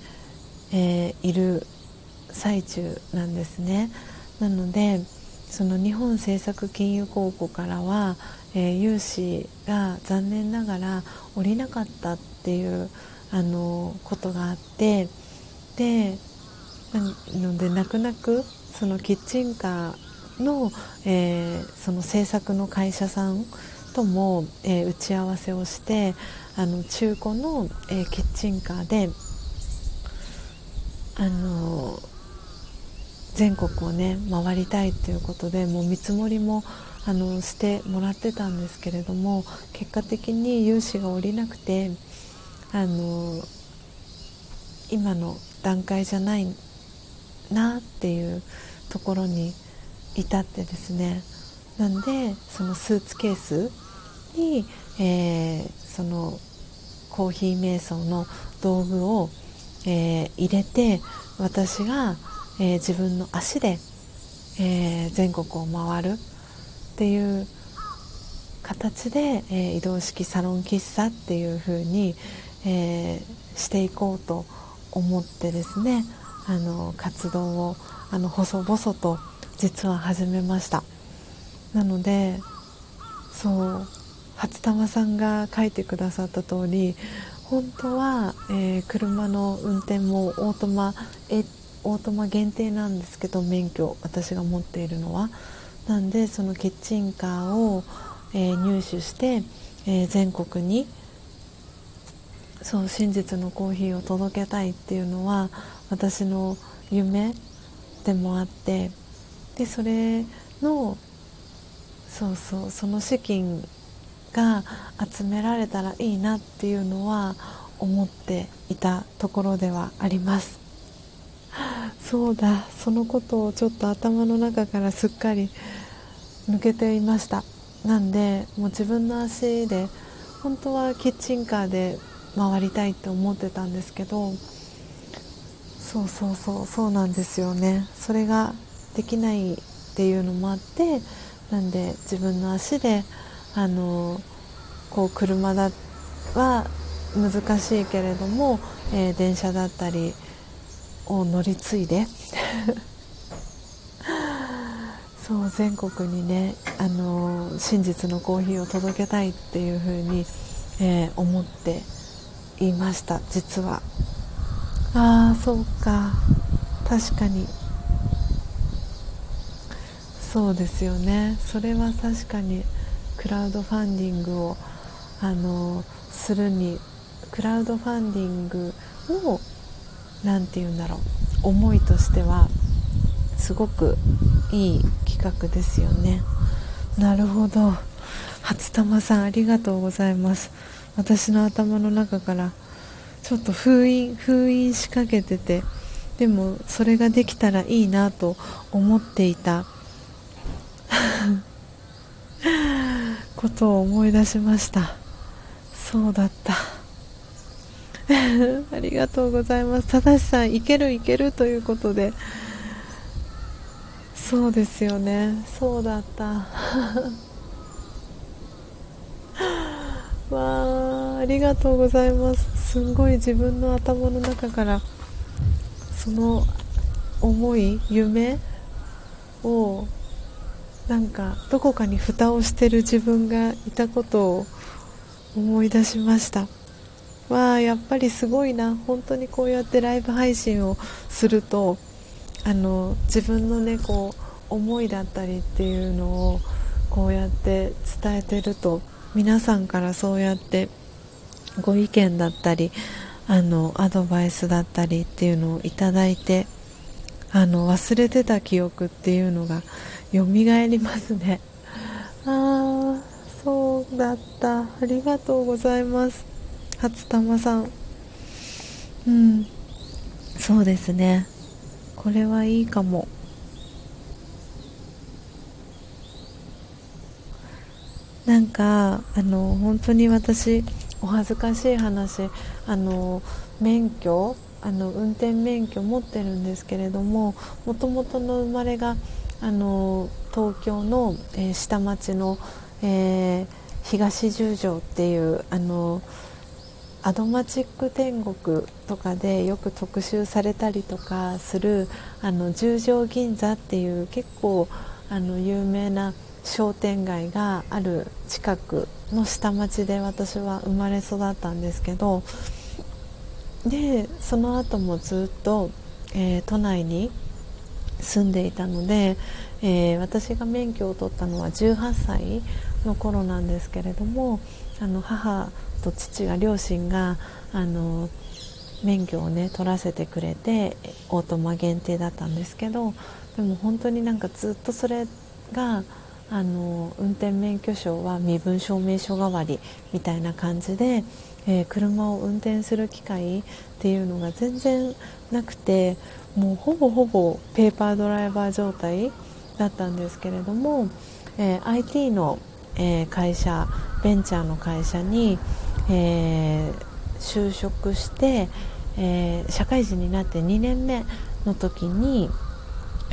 えいる最中なんですね。なのでその日本政策金融公庫からは、え融資が残念ながら下りなかったっていうあのことがあってでなので泣く泣くそのキッチンカーの,、えー、その制作の会社さんとも、えー、打ち合わせをしてあの中古の、えー、キッチンカーであの全国をね回りたいということでもう見積もりもあのしてもらってたんですけれども結果的に融資が下りなくてあの今の段階じゃないなっていうところに至ってですね。なんでそのスーツケースに、えー、そのコーヒー瞑想の道具を、えー、入れて私が、えー、自分の足で、えー、全国を回るっていう形で、え移動式サロン喫茶っていう風に、えしていこうと思ってですねあの活動をあの細々と実は始めました。なのでそう初玉さんが書いてくださった通り本当は、えー、車の運転もオートマオートマ限定なんですけど免許私が持っているのは。なんでそのキッチンカーを、えー、入手して、えー、全国にそう真実のコーヒーを届けたいっていうのは私の夢でもあってでそれのそうそうその資金が集められたらいいなっていうのは思っていたところではあります。そうだそのことをちょっと頭の中からすっかり抜けていました。なんでもう自分の足で本当はキッチンカーで回りたいって思ってたんですけどそうそうそうそうなんですよね。それができないっていうのもあってなんで自分の足であのこう車だは難しいけれども、えー、電車だったりを乗り継いで。そう全国にね、あの真実のコーヒーを届けたいっていうふうに、えー、思っていました実は。ああそうか。確かに。そうですよね。それは確かにクラウドファンディングをあのするにクラウドファンディングの何て言うんだろう。思いとしてはすごくいい企画ですよね。なるほど。初玉さんありがとうございます。私の頭の中からちょっと封印封印しかけててでもそれができたらいいなと思っていた ことを思い出しました。そうだった。ありがとうございます。正さんいけるいけるということで。そうですよね。そうだった。わあありがとうございます。すんごい自分の頭の中からその思い夢をなんかどこかに蓋をしてる自分がいたことを思い出しました。わあやっぱりすごいな。本当にこうやってライブ配信をするとあの自分のねこう思いだったりっていうのをこうやって伝えてると皆さんからそうやってご意見だったりあのアドバイスだったりっていうのをいただいてあの忘れてた記憶っていうのが蘇りますね。ああそうだった。ありがとうございます。初玉さん。うん。そうですね。これはいいかも。なんかあの本当に私お恥ずかしい話あの免許あの運転免許持ってるんですけれどももともとの生まれがあの東京の、えー、下町の、えー、東十条っていうあのアドマチック天国とかでよく特集されたりとかするあの十条銀座っていう結構あの有名な商店街がある近くの下町で私は生まれ育ったんですけどでその後もずっと、えー、都内に住んでいたので、えー、私が免許を取ったのは18歳の頃なんですけれどもあの母と父が両親があの免許をね取らせてくれてオートマ限定だったんですけどでも本当になんかずっとそれがあの運転免許証は身分証明書代わりみたいな感じで、えー、車を運転する機会っていうのが全然なくてもうほぼほぼペーパードライバー状態だったんですけれども、えー、IT の、えー、会社ベンチャーの会社に、えー、就職して、えー、社会人になって2年目の時に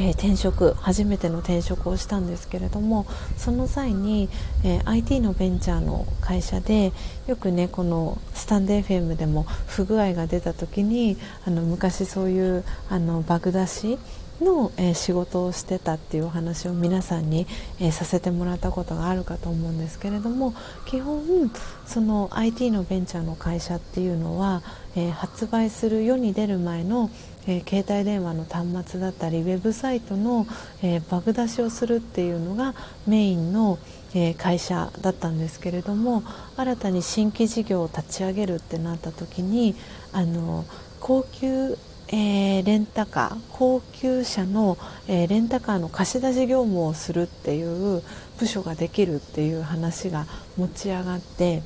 え、転職初めての転職をしたんですけれどもその際に、え、IT のベンチャーの会社でよくねこのスタンド FM でも不具合が出た時にあの昔そういうあのバグ出しの、えー、仕事をしてたっていうお話を皆さんに、えー、させてもらったことがあるかと思うんですけれども基本その IT のベンチャーの会社っていうのは、えー、発売する世に出る前の、え携帯電話の端末だったりウェブサイトの、えバグ出しをするっていうのがメインの、え会社だったんですけれども新たに新規事業を立ち上げるってなった時にあの高級えー、レンタカー高級車の、えー、レンタカーの貸し出し業務をするっていう部署ができるっていう話が持ち上がって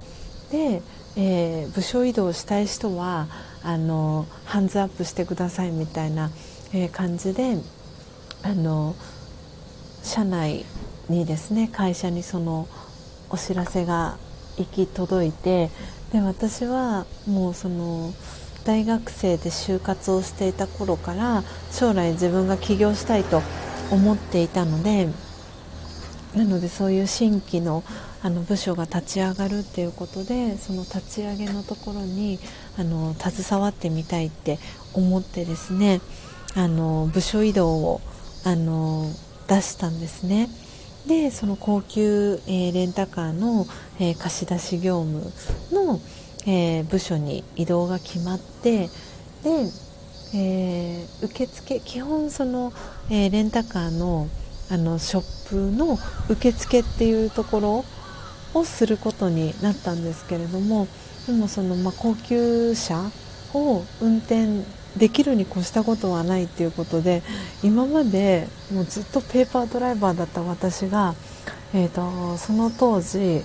で、えー、部署移動したい人はあのハンズアップしてくださいみたいな、え感じであの社内にですね会社にそのお知らせが行き届いてで私はもうその。大学生で就活をしていた頃から将来自分が起業したいと思っていたのでなのでそういう新規のあの部署が立ち上がるっていうことでその立ち上げのところにあの携わってみたいって思ってですねあの部署移動をあの出したんですね。でその高級、えー、レンタカーの、えー、貸し出し業務の、えー、部署に移動が決まってで、えー、受付基本その、えー、レンタカーのあのショップの受付っていうところをすることになったんですけれどもでもその、まあ、高級車を運転できるに越したことはないっていうことで今までもうずっとペーパードライバーだった私が、えーとその当時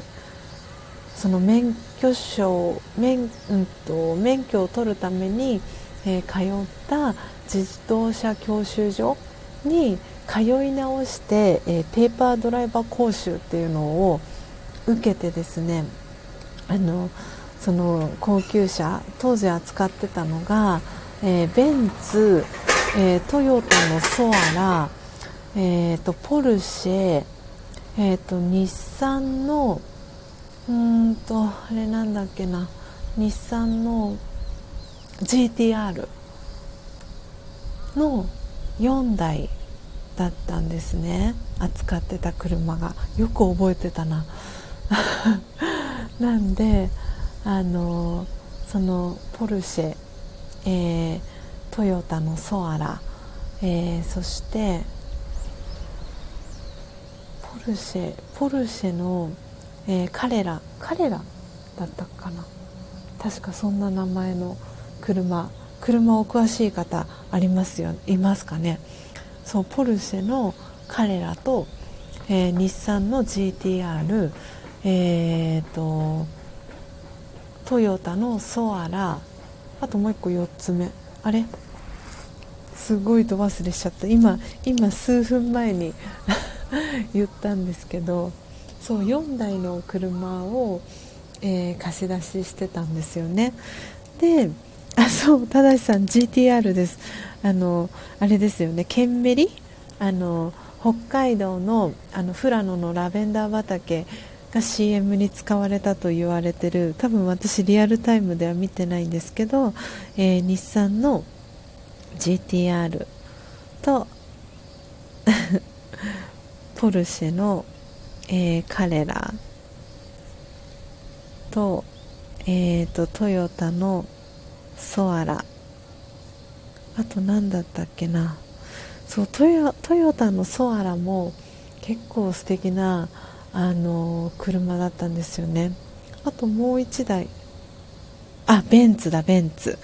その免許証免,、うんと、免許を取るために、えー、通った自動車教習所に通い直して、えー、ペーパードライバー講習っていうのを受けてですねあのその高級車当時扱ってたのが、えー、ベンツ、えー、トヨタのソアラ、えーと、ポルシェ、えーと日産のうんとあれなんだっけな。日産の GTR の4台だったんですね。扱ってた車が。よく覚えてたな。なんであのそのポルシェ、えー、トヨタのソアラ、えー、そしてポルシェポルシェのえー、彼ら彼らだったかな。確かそんな名前の車車お詳しい方ありますよいますかね。そうポルシェの彼らと、えー、日産の GTR えーと、トヨタのソアラあともう一個4つ目。あれ？すごいと忘れしちゃった。今今数分前に 言ったんですけど。そう4台の車を、えー、貸し出ししてたんですよね。であそう正さん GTR です。あのあれですよね。ケンメリ？あの北海道のあの富良野のラベンダー畑が CM に使われたと言われてる。多分私リアルタイムでは見てないんですけど、えー、日産の GTR と ポルシェのえー、彼らと,、えーと、トヨタのソアラ。あと何だったっけな。そうトヨトヨタのソアラも結構素敵なあの車だったんですよね。あともう1台。あベンツだベンツ。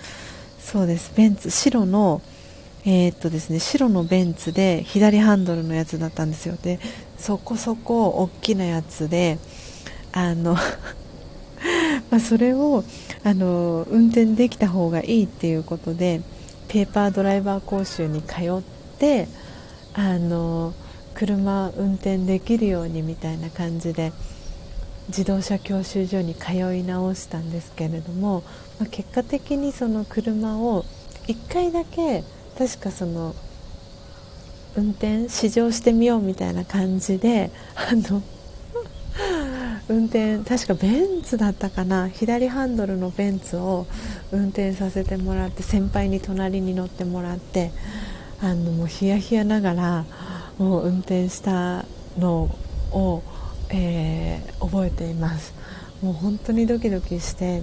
そうです。ベンツ。白のえー、っとですね白のベンツで左ハンドルのやつだったんですよ。でそこそこ大きなやつであの まそれをあの運転できた方がいいっていうことでペーパードライバー講習に通ってあの車運転できるようにみたいな感じで自動車教習所に通い直したんですけれども、まあ、結果的にその車を1回だけ確かその運転試乗してみようみたいな感じであの 運転確かベンツだったかな。左ハンドルのベンツを運転させてもらって先輩に隣に乗ってもらってあのもうヒヤヒヤながらもう運転したのを、えー、覚えています。もう本当にドキドキして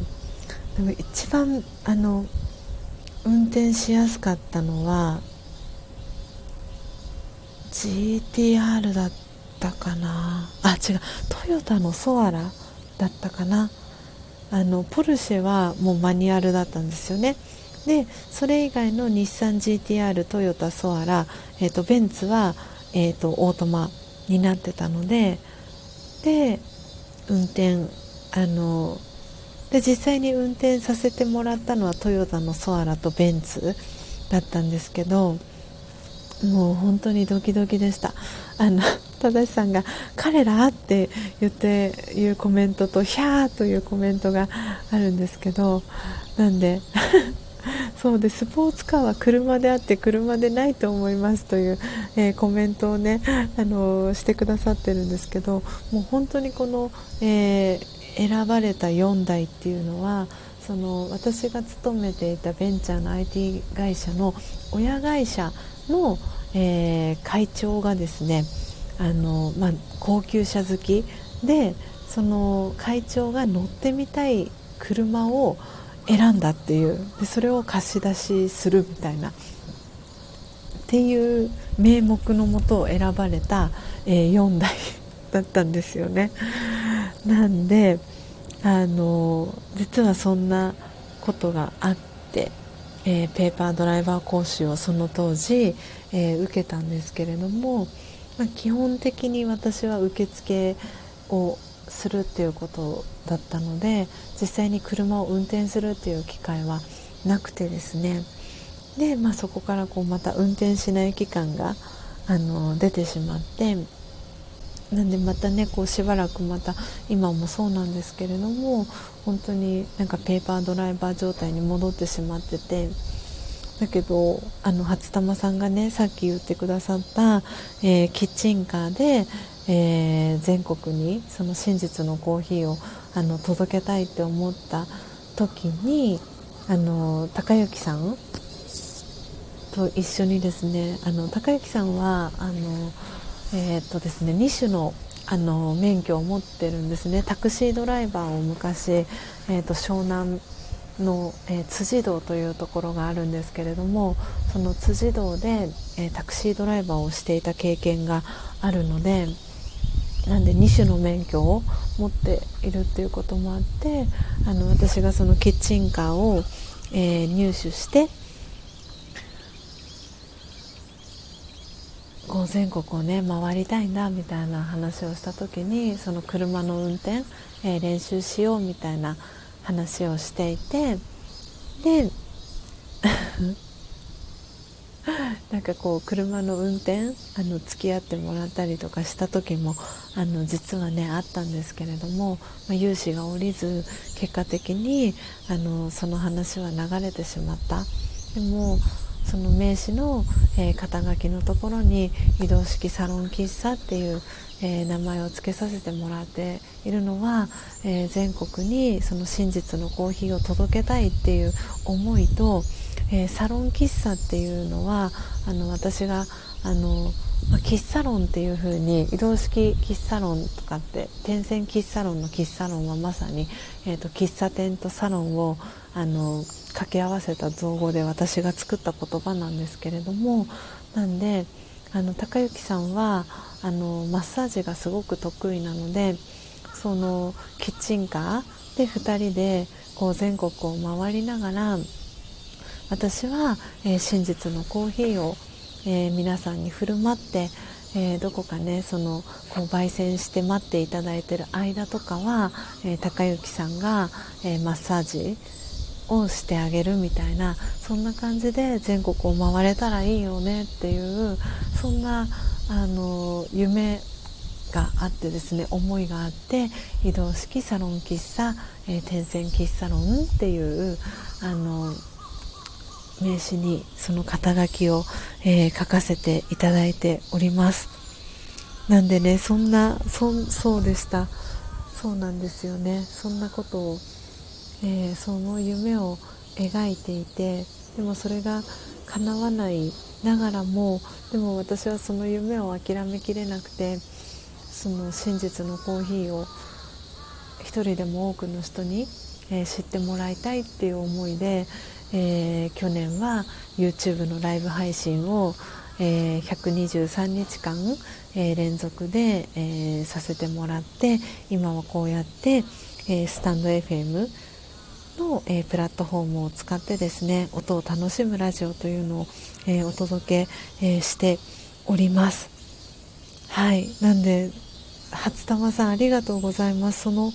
でも一番あの運転しやすかったのは GTR だったかな。あ違う。トヨタのソアラだったかな。あのポルシェはもうマニュアルだったんですよね。でそれ以外の日産 GTR トヨタソアラ、えーと、ベンツは、えーと、オートマになってたのでで運転あので実際に運転させてもらったのはトヨタのソアラとベンツだったんですけどもう本当にドキドキでしたあの正さんが「彼ら?」って言っていうコメントと「ひゃー」というコメントがあるんですけどなんで そうでスポーツカーは車であって車でないと思いますという、えー、コメントをね、あのー、してくださってるんですけどもう本当にこの、えー、選ばれた4台っていうのはその私が勤めていたベンチャーの IT 会社の親会社の、えー、会長がですねあの、まあ、高級車好きでその会長が乗ってみたい車を選んだっていうでそれを貸し出しするみたいなっていう名目のもと選ばれた、えー、4台だったんですよね。なんであの実はそんなことがあって、えー、ペーパードライバー講習をその当時、えー、受けたんですけれども、まあ、基本的に私は受付をするっていうことだったので実際に車を運転するっていう機会はなくてですね。で、まあ、そこからこうまた運転しない期間があの出てしまってなんでまたねこうしばらくまた今もそうなんですけれども本当になんかペーパードライバー状態に戻ってしまっててだけどあの初玉さんがねさっき言ってくださった、えー、キッチンカーで、えー、全国にその真実のコーヒーをあの届けたいって思った時にあの高之さんと一緒にですねあの高之さんはあの、えー、っとですね2種のあの免許を持ってるんですね。タクシードライバーを昔、えー、と湘南の、えー、辻堂というところがあるんですけれどもその辻堂で、えー、タクシードライバーをしていた経験があるのでなんで2種の免許を持っているっていうこともあってあの私がそのキッチンカーを、えー、入手してこう全国をね回りたいんだみたいな話をした時にその車の運転、えー、練習しようみたいな話をしていてで なんかこう車の運転あの付き合ってもらったりとかした時もあの実はねあったんですけれども、まあ、融資が下りず結果的にあのその話は流れてしまった。でもその名刺の、えー、肩書きのところに移動式サロン喫茶っていう、えー、名前を付けさせてもらっているのは、えー、全国にその真実のコーヒーを届けたいっていう思いと、えサロン喫茶っていうのはあの私があのまあ、喫茶論っていう風に移動式喫茶論とかって点線喫茶論の喫茶論はまさに、えーと、喫茶店とサロンをあの掛け合わせた造語で私が作った言葉なんですけれどもなんであの高之さんはあのマッサージがすごく得意なのでそのキッチンカーで2人でこう全国を回りながら私は、えー、真実のコーヒーをえー、皆さんに振る舞って、えー、どこかねそのこう焙煎して待っていただいてる間とかは、えー、高之さんが、えマッサージをしてあげるみたいなそんな感じで全国を回れたらいいよねっていうそんなあの夢があってですね思いがあって移動式サロン喫茶、えー、点線喫茶ロンっていうあの名刺にその肩書きを、えー、書かせていただいております。なんでねそんなそそうでした。そうなんですよね。そんなことを、えー、その夢を描いていてでもそれが叶わないながらもでも私はその夢を諦めきれなくてその真実のコーヒーを一人でも多くの人に、えー、知ってもらいたいっていう思いで、えー、去年は YouTube のライブ配信を、えー、123日間、えー、連続で、えー、させてもらって今はこうやって、えスタンド FM の、えプラットフォームを使ってですね音を楽しむラジオというのを、えお届け、えしております。はい。なんで初玉さんありがとうございます。その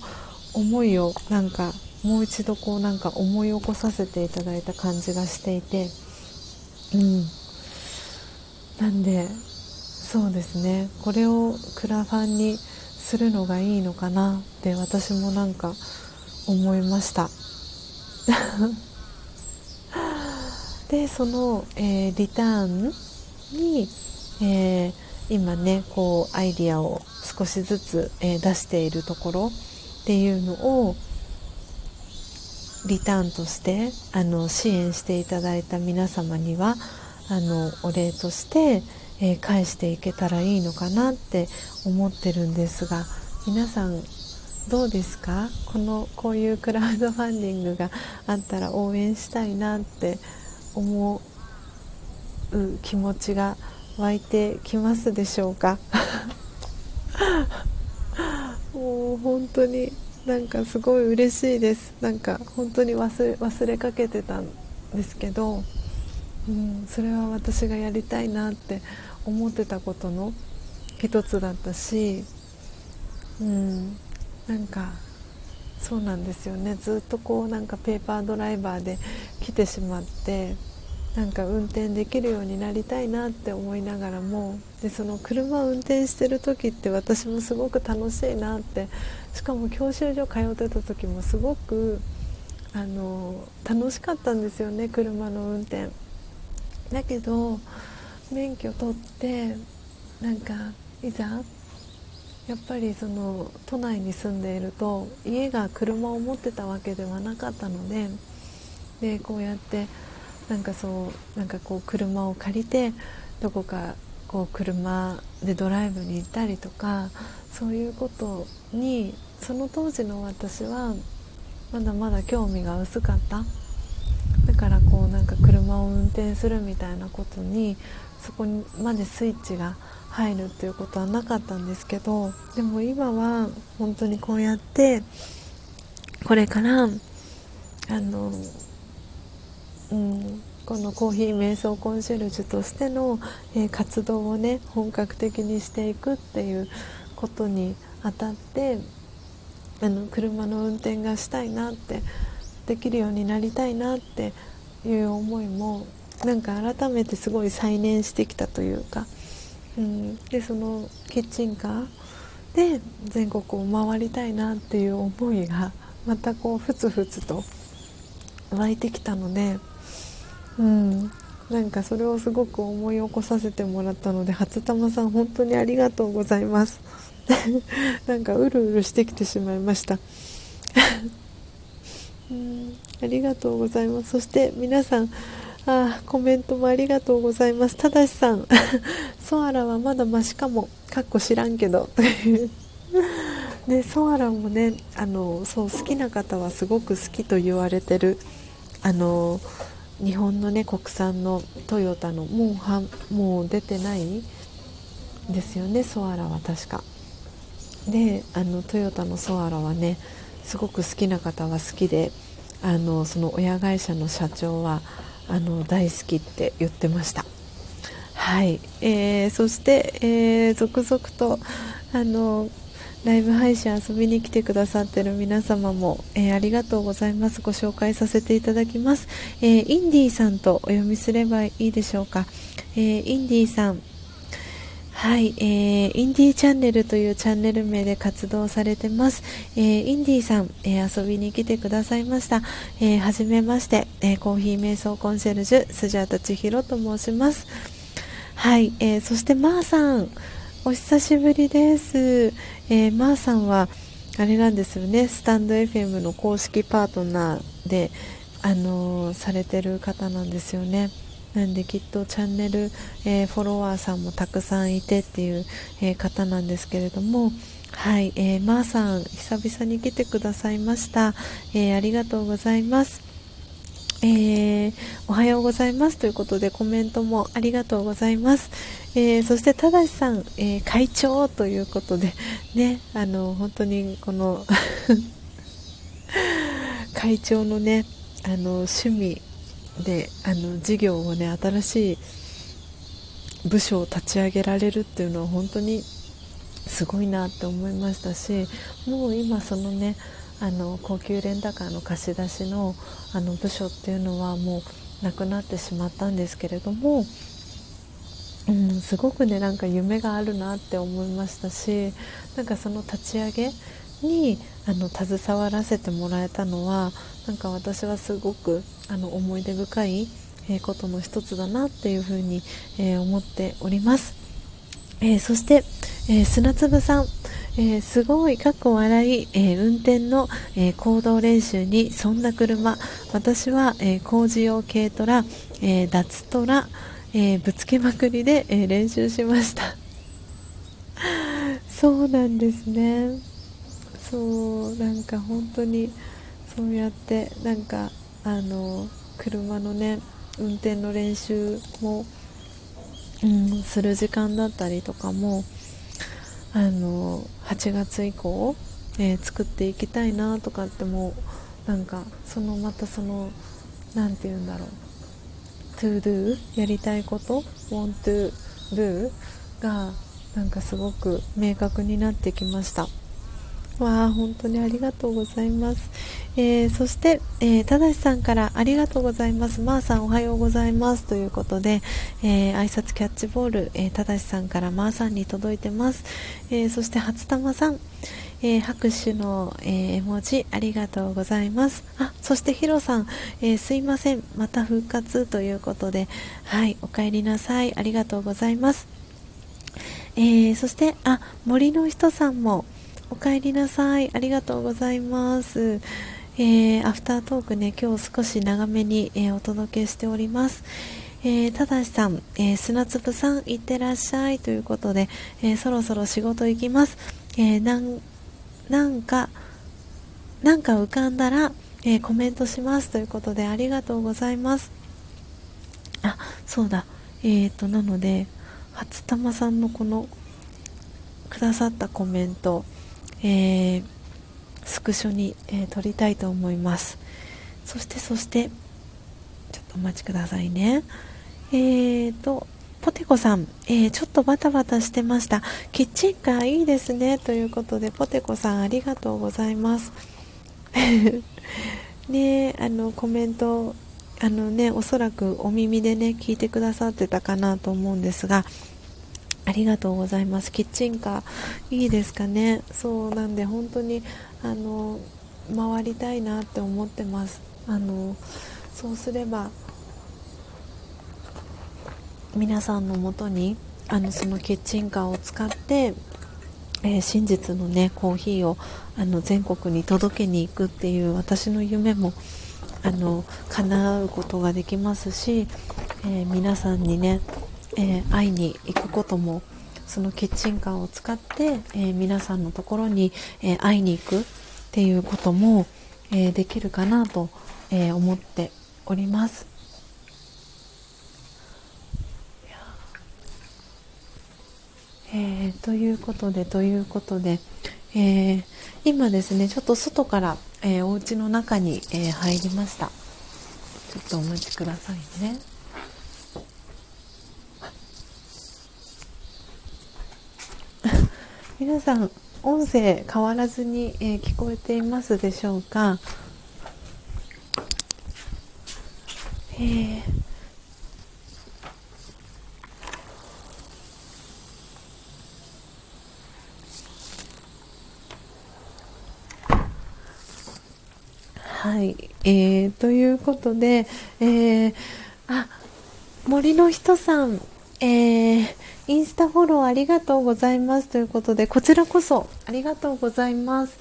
思いをなんかもう一度こうなんか思い起こさせていただいた感じがしていて。うん。なんでそうですね。これをクラファンにするのがいいのかなって私もなんか思いました。でその、えー、リターンに、えー、今ねこうアイディアを少しずつ、えー、出しているところっていうのをリターンとしてあの支援していただいた皆様にはあのお礼として、え、返していけたらいいのかなって思ってるんですが皆さんどうですか？このこういうクラウドファンディングがあったら応援したいなって思う気持ちが湧いてきますでしょうか？もう本当になんかすごい嬉しいです。なんか本当に忘れ忘れかけてたんですけど、うん、それは私がやりたいなって思ってたことの一つだったし、うん、なんかそうなんですよね。ずっとこうなんかペーパードライバーで来てしまってなんか運転できるようになりたいなって思いながらもでその車を運転してる時って私もすごく楽しいなってしかも教習所通ってた時もすごくあの楽しかったんですよね車の運転。だけど免許取ってなんかいざやっぱりその都内に住んでいると家が車を持ってたわけではなかったのででこうやってなんかそうなんかこう車を借りてどこかこう車でドライブに行ったりとかそういうことにその当時の私はまだまだ興味が薄かった。だからこうなんか車を運転するみたいなことにそこまでスイッチが入るっていうことはなかったんですけどでも今は本当にこうやってこれからあのうん、このコーヒー瞑想コンシェルジュとしての、えー、活動をね本格的にしていくっていうことにあたってあの車の運転がしたいなってできるようになりたいなっていう思いもなんか改めてすごい再燃してきたというか、うん、でそのキッチンカーで全国を回りたいなっていう思いがまたこうふつふつと湧いてきたので。うん。なんかそれをすごく思い起こさせてもらったので初玉さん本当にありがとうございます。なんかうるうるしてきてしまいました。うん。ありがとうございます。そして皆さんあコメントもありがとうございます。ただしさん ソアラはまだマシかも。かっこ知らんけど。で ソアラもねあのそう好きな方はすごく好きと言われてる。あの日本のね国産のトヨタのもうはもう出てない。ですよねソアラは確か。であのトヨタのソアラはねすごく好きな方は好きで。あのその親会社の社長はあの大好きって言ってました。はい、えー、そして、えー、続々とあのライブ配信遊びに来てくださってる皆様も、えー、ありがとうございます。ご紹介させていただきます、えー、インディーさんとお読みすればいいでしょうか、えー、インディーさんはい、えー、インディーチャンネルというチャンネル名で活動されてます。えー、インディーさん、えー、遊びに来てくださいました。えー、はじめまして、えー、コーヒー瞑想コンシェルジュ、スジャータ千尋と申します。はい、えー、そしてまーさん、お久しぶりです。えー、まーさんは、あれなんですよね、スタンド FM の公式パートナーで、あのー、されてる方なんですよね。なんできっとチャンネル、えー、フォロワーさんもたくさんいてっていう、えー、方なんですけれどもはい、えー、まーさん久々に来てくださいました、えありがとうございます。えー、おはようございます。ということでコメントもありがとうございます、えー、そしてただしさん、えー、会長ということでねあの本当にこの 会長のねあの趣味であの事業をね新しい部署を立ち上げられるっていうのは本当にすごいなって思いましたしもう今そのねあの高級レンタカーの貸し出しのあの部署っていうのはもうなくなってしまったんですけれども、うん、すごくねなんか夢があるなって思いましたしなんかその立ち上げにあの携わらせてもらえたのはなんか私はすごくあの思い出深い、えことの一つだなっていうふうに、え、思っております、えー、そして、えー、砂粒さん、えすごいかっこ笑い、え運転の、え行動練習にそんな車私は、え工事用軽トラ、え脱トラ、えぶつけまくりで、え練習しました。そうなんですね。そうなんか本当にそうやってなんかあの車のね運転の練習も、うん、する時間だったりとかもあの8月以降、えー、作っていきたいなとかってもうなんかそのまたその何て言うんだろう to do やりたいこと want to do がなんかすごく明確になってきました。わあ本当にありがとうございます、えー、そして、えー、ただしさんからありがとうございます。まー、あ、さんおはようございますということで、えー、挨拶キャッチボール、えー、ただしさんからまーさんに届いてます、えそして初玉さんえー、拍手の、えー、絵文字ありがとうございます。あそしてヒロさん、えー、すいません。また復活ということではいお帰りなさい。ありがとうございます、えそしてあ森の人さんもお帰りなさいありがとうございます、えー、アフタートークね今日少し長めに、えー、お届けしておりますえー、ただしさん、えー、砂粒さん、いってらっしゃいということで、えー、そろそろ仕事行きます。えなんなんか、なんか浮かんだら、えコメントしますということで、ありがとうございます。あ、そうだ。えっ、と、なので、初玉さんのこの、くださったコメント、えー、スクショに、えー、撮りたいと思います。そしてそしてちょっとお待ちくださいね。えーとポテコさん、えー、ちょっとバタバタしてました。キッチンカーいいですね。ということでポテコさんありがとうございます。ねあのコメントあのねおそらくお耳でね聞いてくださってたかなと思うんですがありがとうございます。キッチンカー、いいですかね。そうなんで、本当に、あの、回りたいなって思ってます。あの、そうすれば、皆さんのもとに、あの、そのキッチンカーを使って、えー、真実のね、コーヒーを、あの、全国に届けに行くっていう私の夢も、あの、叶うことができますし、えー、皆さんにね、えー、会いに行くこともそのキッチンカーを使って、えー、皆さんのところに、えー、会いに行くっていうことも、えできるかなと、え思っております。えということでということで、え今ですねちょっと外から、えー、お家の中に、え入りましたちょっとお待ちくださいね。皆さん音声変わらずに、えー、聞こえていますでしょうか、えー、はい、えー、ということで、えー、あ森の人さん、えー、インスタフォローありがとうございますということでこちらこそありがとうございます。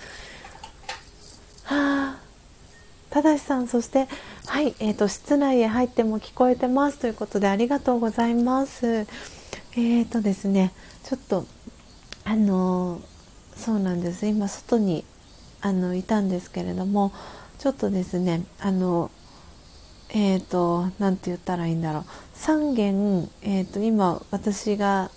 はあ。ただしさんそしてはい、えーと、室内へ入っても聞こえてますということでありがとうございます。えーとですねちょっとあのそうなんです。今外にあのいたんですけれどもちょっとですねあのえっ、ー、と何て言ったらいいんだろう。3件、えーと、今私が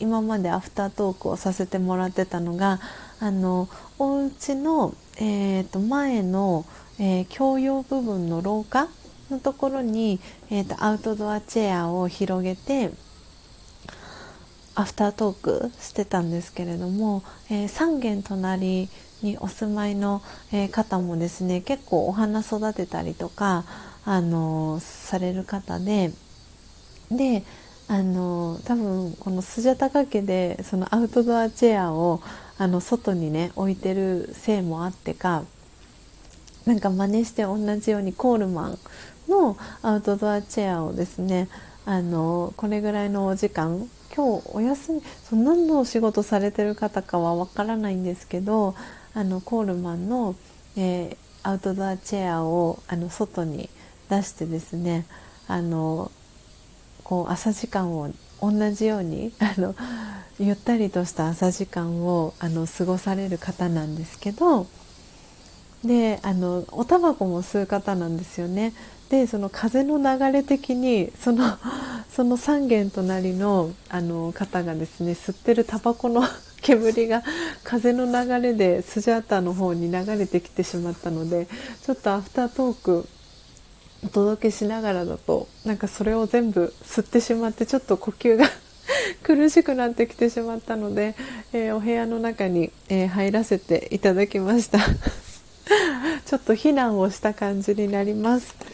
今までアフタートークをさせてもらってたのがあのお家の、えーと、前の、えー、共用部分の廊下のところに、えーとアウトドアチェアを広げてアフタートークしてたんですけれども、えー、3軒隣にお住まいの、えー、方もですね結構お花育てたりとか、あのー、される方でであの多分このスジャタカ家でそのアウトドアチェアをあの外にね置いてるせいもあってかなんか真似して同じようにコールマンのアウトドアチェアをですねあのこれぐらいのお時間今日お休みそ何のお仕事されてる方かはわからないんですけどあのコールマンの、えー、アウトドアチェアをあの外に出してですねあのこう朝時間を同じように あのゆったりとした朝時間をあの過ごされる方なんですけどであのおタバコも吸う方なんですよね。でその風の流れ的にその その3軒隣のあの方がですね吸ってるタバコの 煙が風の流れでスジャータの方に流れてきてしまったのでちょっとアフタートークお届けしながらだとなんかそれを全部吸ってしまってちょっと呼吸が 苦しくなってきてしまったので、えー、お部屋の中に、えー、入らせていただきました ちょっと避難をした感じになります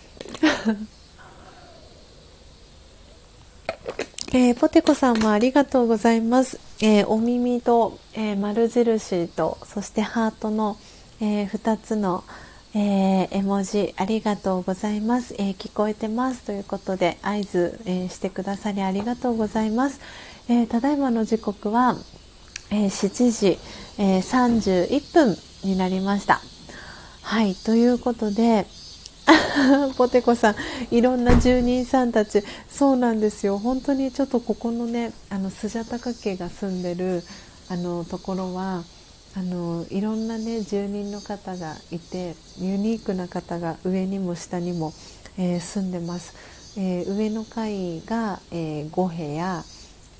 えー、ポテコさんもありがとうございます。えー、お耳と、えー、丸印とそしてハートの、え2つの、え絵文字ありがとうございます、え聞こえてますということで合図、えしてくださりありがとうございます。えただいまの時刻は、え7時、え31分になりました。はいということで、ポテコさんいろんな住人さんたちそうなんですよ本当にちょっとここのねあのスジャタカ家が住んでるあのところはあのいろんなね住人の方がいてユニークな方が上にも下にも、えー、住んでます、えー、上の階が、えー、5部屋、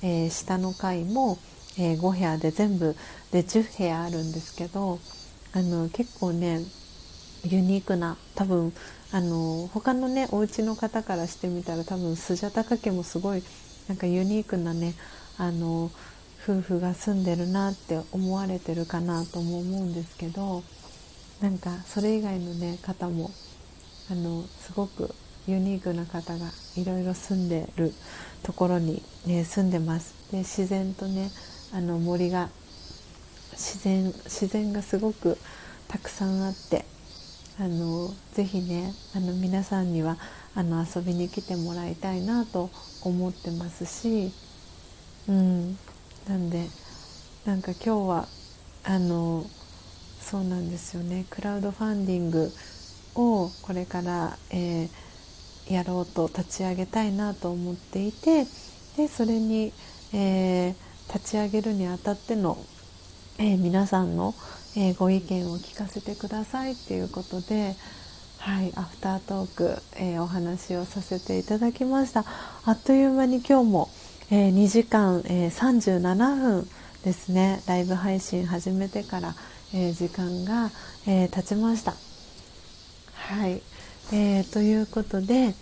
え下の階も、え5部屋で全部で10部屋あるんですけどあの結構ねユニークな多分あの他のねお家の方からしてみたら多分スジャタカ家もすごいなんかユニークなねあの夫婦が住んでるなって思われてるかなとも思うんですけどなんかそれ以外のね方もあのすごくユニークな方がいろいろ住んでるところに、ね、住んでます。で自然とねあの森が自然自然がすごくたくさんあってあのぜひねあの皆さんにはあの遊びに来てもらいたいなと思ってますし、うん、なんでなんか今日はあのそうなんですよね。クラウドファンディングをこれから、えー、やろうと立ち上げたいなと思っていてでそれに、えー、立ち上げるにあたっての、えー、皆さんのえ、ご意見を聞かせてくださいっていうことで、はい、アフタートーク、え、お話をさせていただきました。あっという間に今日も、えー、2時間、え37分ですね。ライブ配信始めてから、え時間が、え経ちました。はい、えーということで、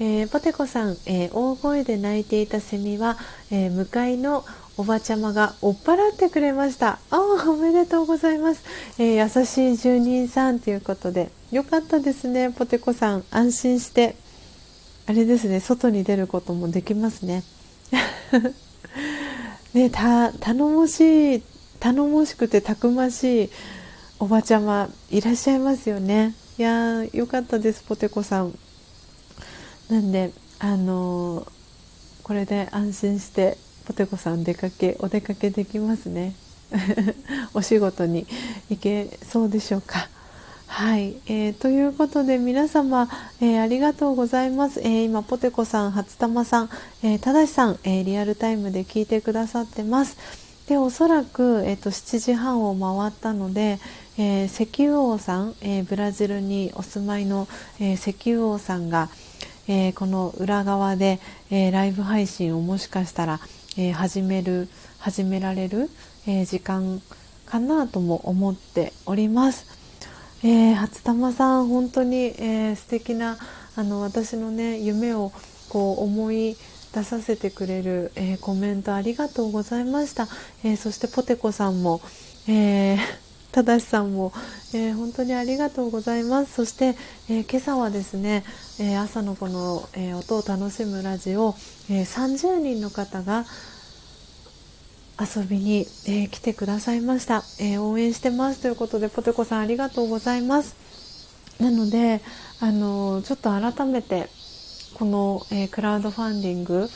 えポテコさん、え大声で泣いていたセミは、え向かいのおばちゃまが追っ払ってくれました。あおめでとうございます、えー、優しい住人さんということでよかったですねポテコさん。安心して。あれですね外に出ることもできますね。ねた頼もしい頼もしくてたくましいおばちゃまいらっしゃいますよね。いやよかったですポテコさん。なんであのー、これで安心してポテコさん出かけお出かけできますね。お仕事に行けそうでしょうか。はい、えー、ということで皆様、えー、ありがとうございます、えー、今ポテコさん初玉さん、えただしさん、えリアルタイムで聞いてくださってます。でおそらく、えーと、7時半を回ったので、え石油王さん、えブラジルにお住まいの、え石油王さんが、えこの裏側で、えライブ配信をもしかしたら、え始める始められる、え時間かなとも思っております。えー、初玉さん本当に、えー、素敵なあの私のね夢をこう思い出させてくれる、えー、コメントありがとうございました、えー、そしてポテコさんも、えー、ただしさんも、えー、本当にありがとうございます。そして、え今朝はですね、え朝のこの、え音を楽しむラジオ、え30人の方が遊びに、え来てくださいました、え応援してますということでポテコさんありがとうございますなのであのちょっと改めてこの、えー、クラウドファンディング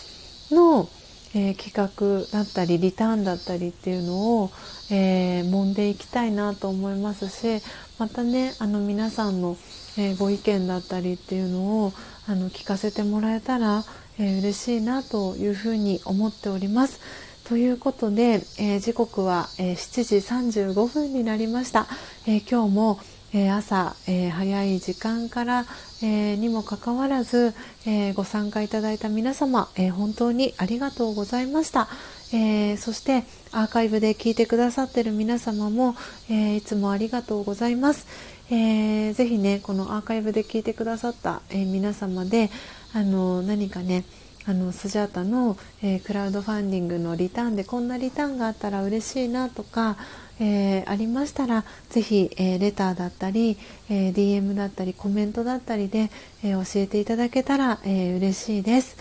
の、えー、企画だったりリターンだったりっていうのを、えー、揉んでいきたいなと思いますしまたねあの皆さんの、えー、ご意見だったりっていうのをあの聞かせてもらえたら、えー、嬉しいなというふうに思っております。ということで、えー、時刻は、えー、7時35分になりました。えー、今日も、え朝、え早い時間から、えにもかかわらず、えご参加いただいた皆様、え本当にありがとうございました。えそしてアーカイブで聞いてくださっている皆様も、えいつもありがとうございます。えー、ぜひねこのアーカイブで聞いてくださった、え皆様であの何かねあのスジャータの、えー、クラウドファンディングのリターンでこんなリターンがあったら嬉しいなとか、えー、ありましたらぜひ、えー、レターだったり、え DM だったりコメントだったりで、え教えていただけたら、え嬉しいです。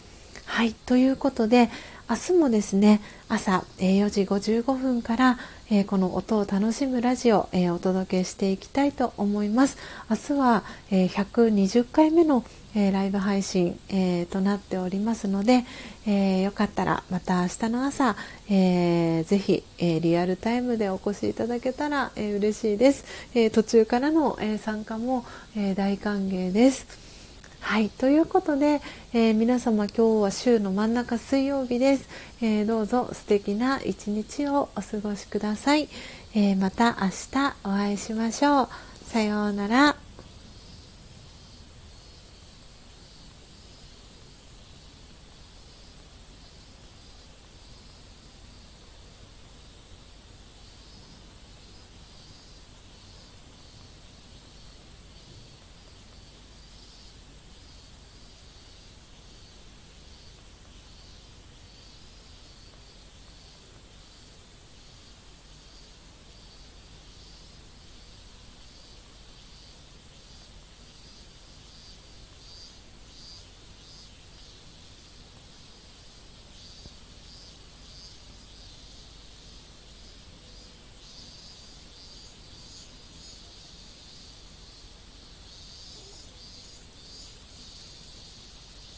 はいということで明日もですね朝、え4時55分から、えこの音を楽しむラジオ、えお届けしていきたいと思います。明日は、え120回目のえー、ライブ配信、えー、となっておりますので、えー、よかったらまた明日の朝、えー、ぜひ、えリアルタイムでお越しいただけたら、え嬉しいです、え途中からの、え参加も、え大歓迎です。はいということで、え皆様今日は週の真ん中水曜日です、えどうぞ素敵な一日をお過ごしください、えまた明日お会いしましょう。さようなら。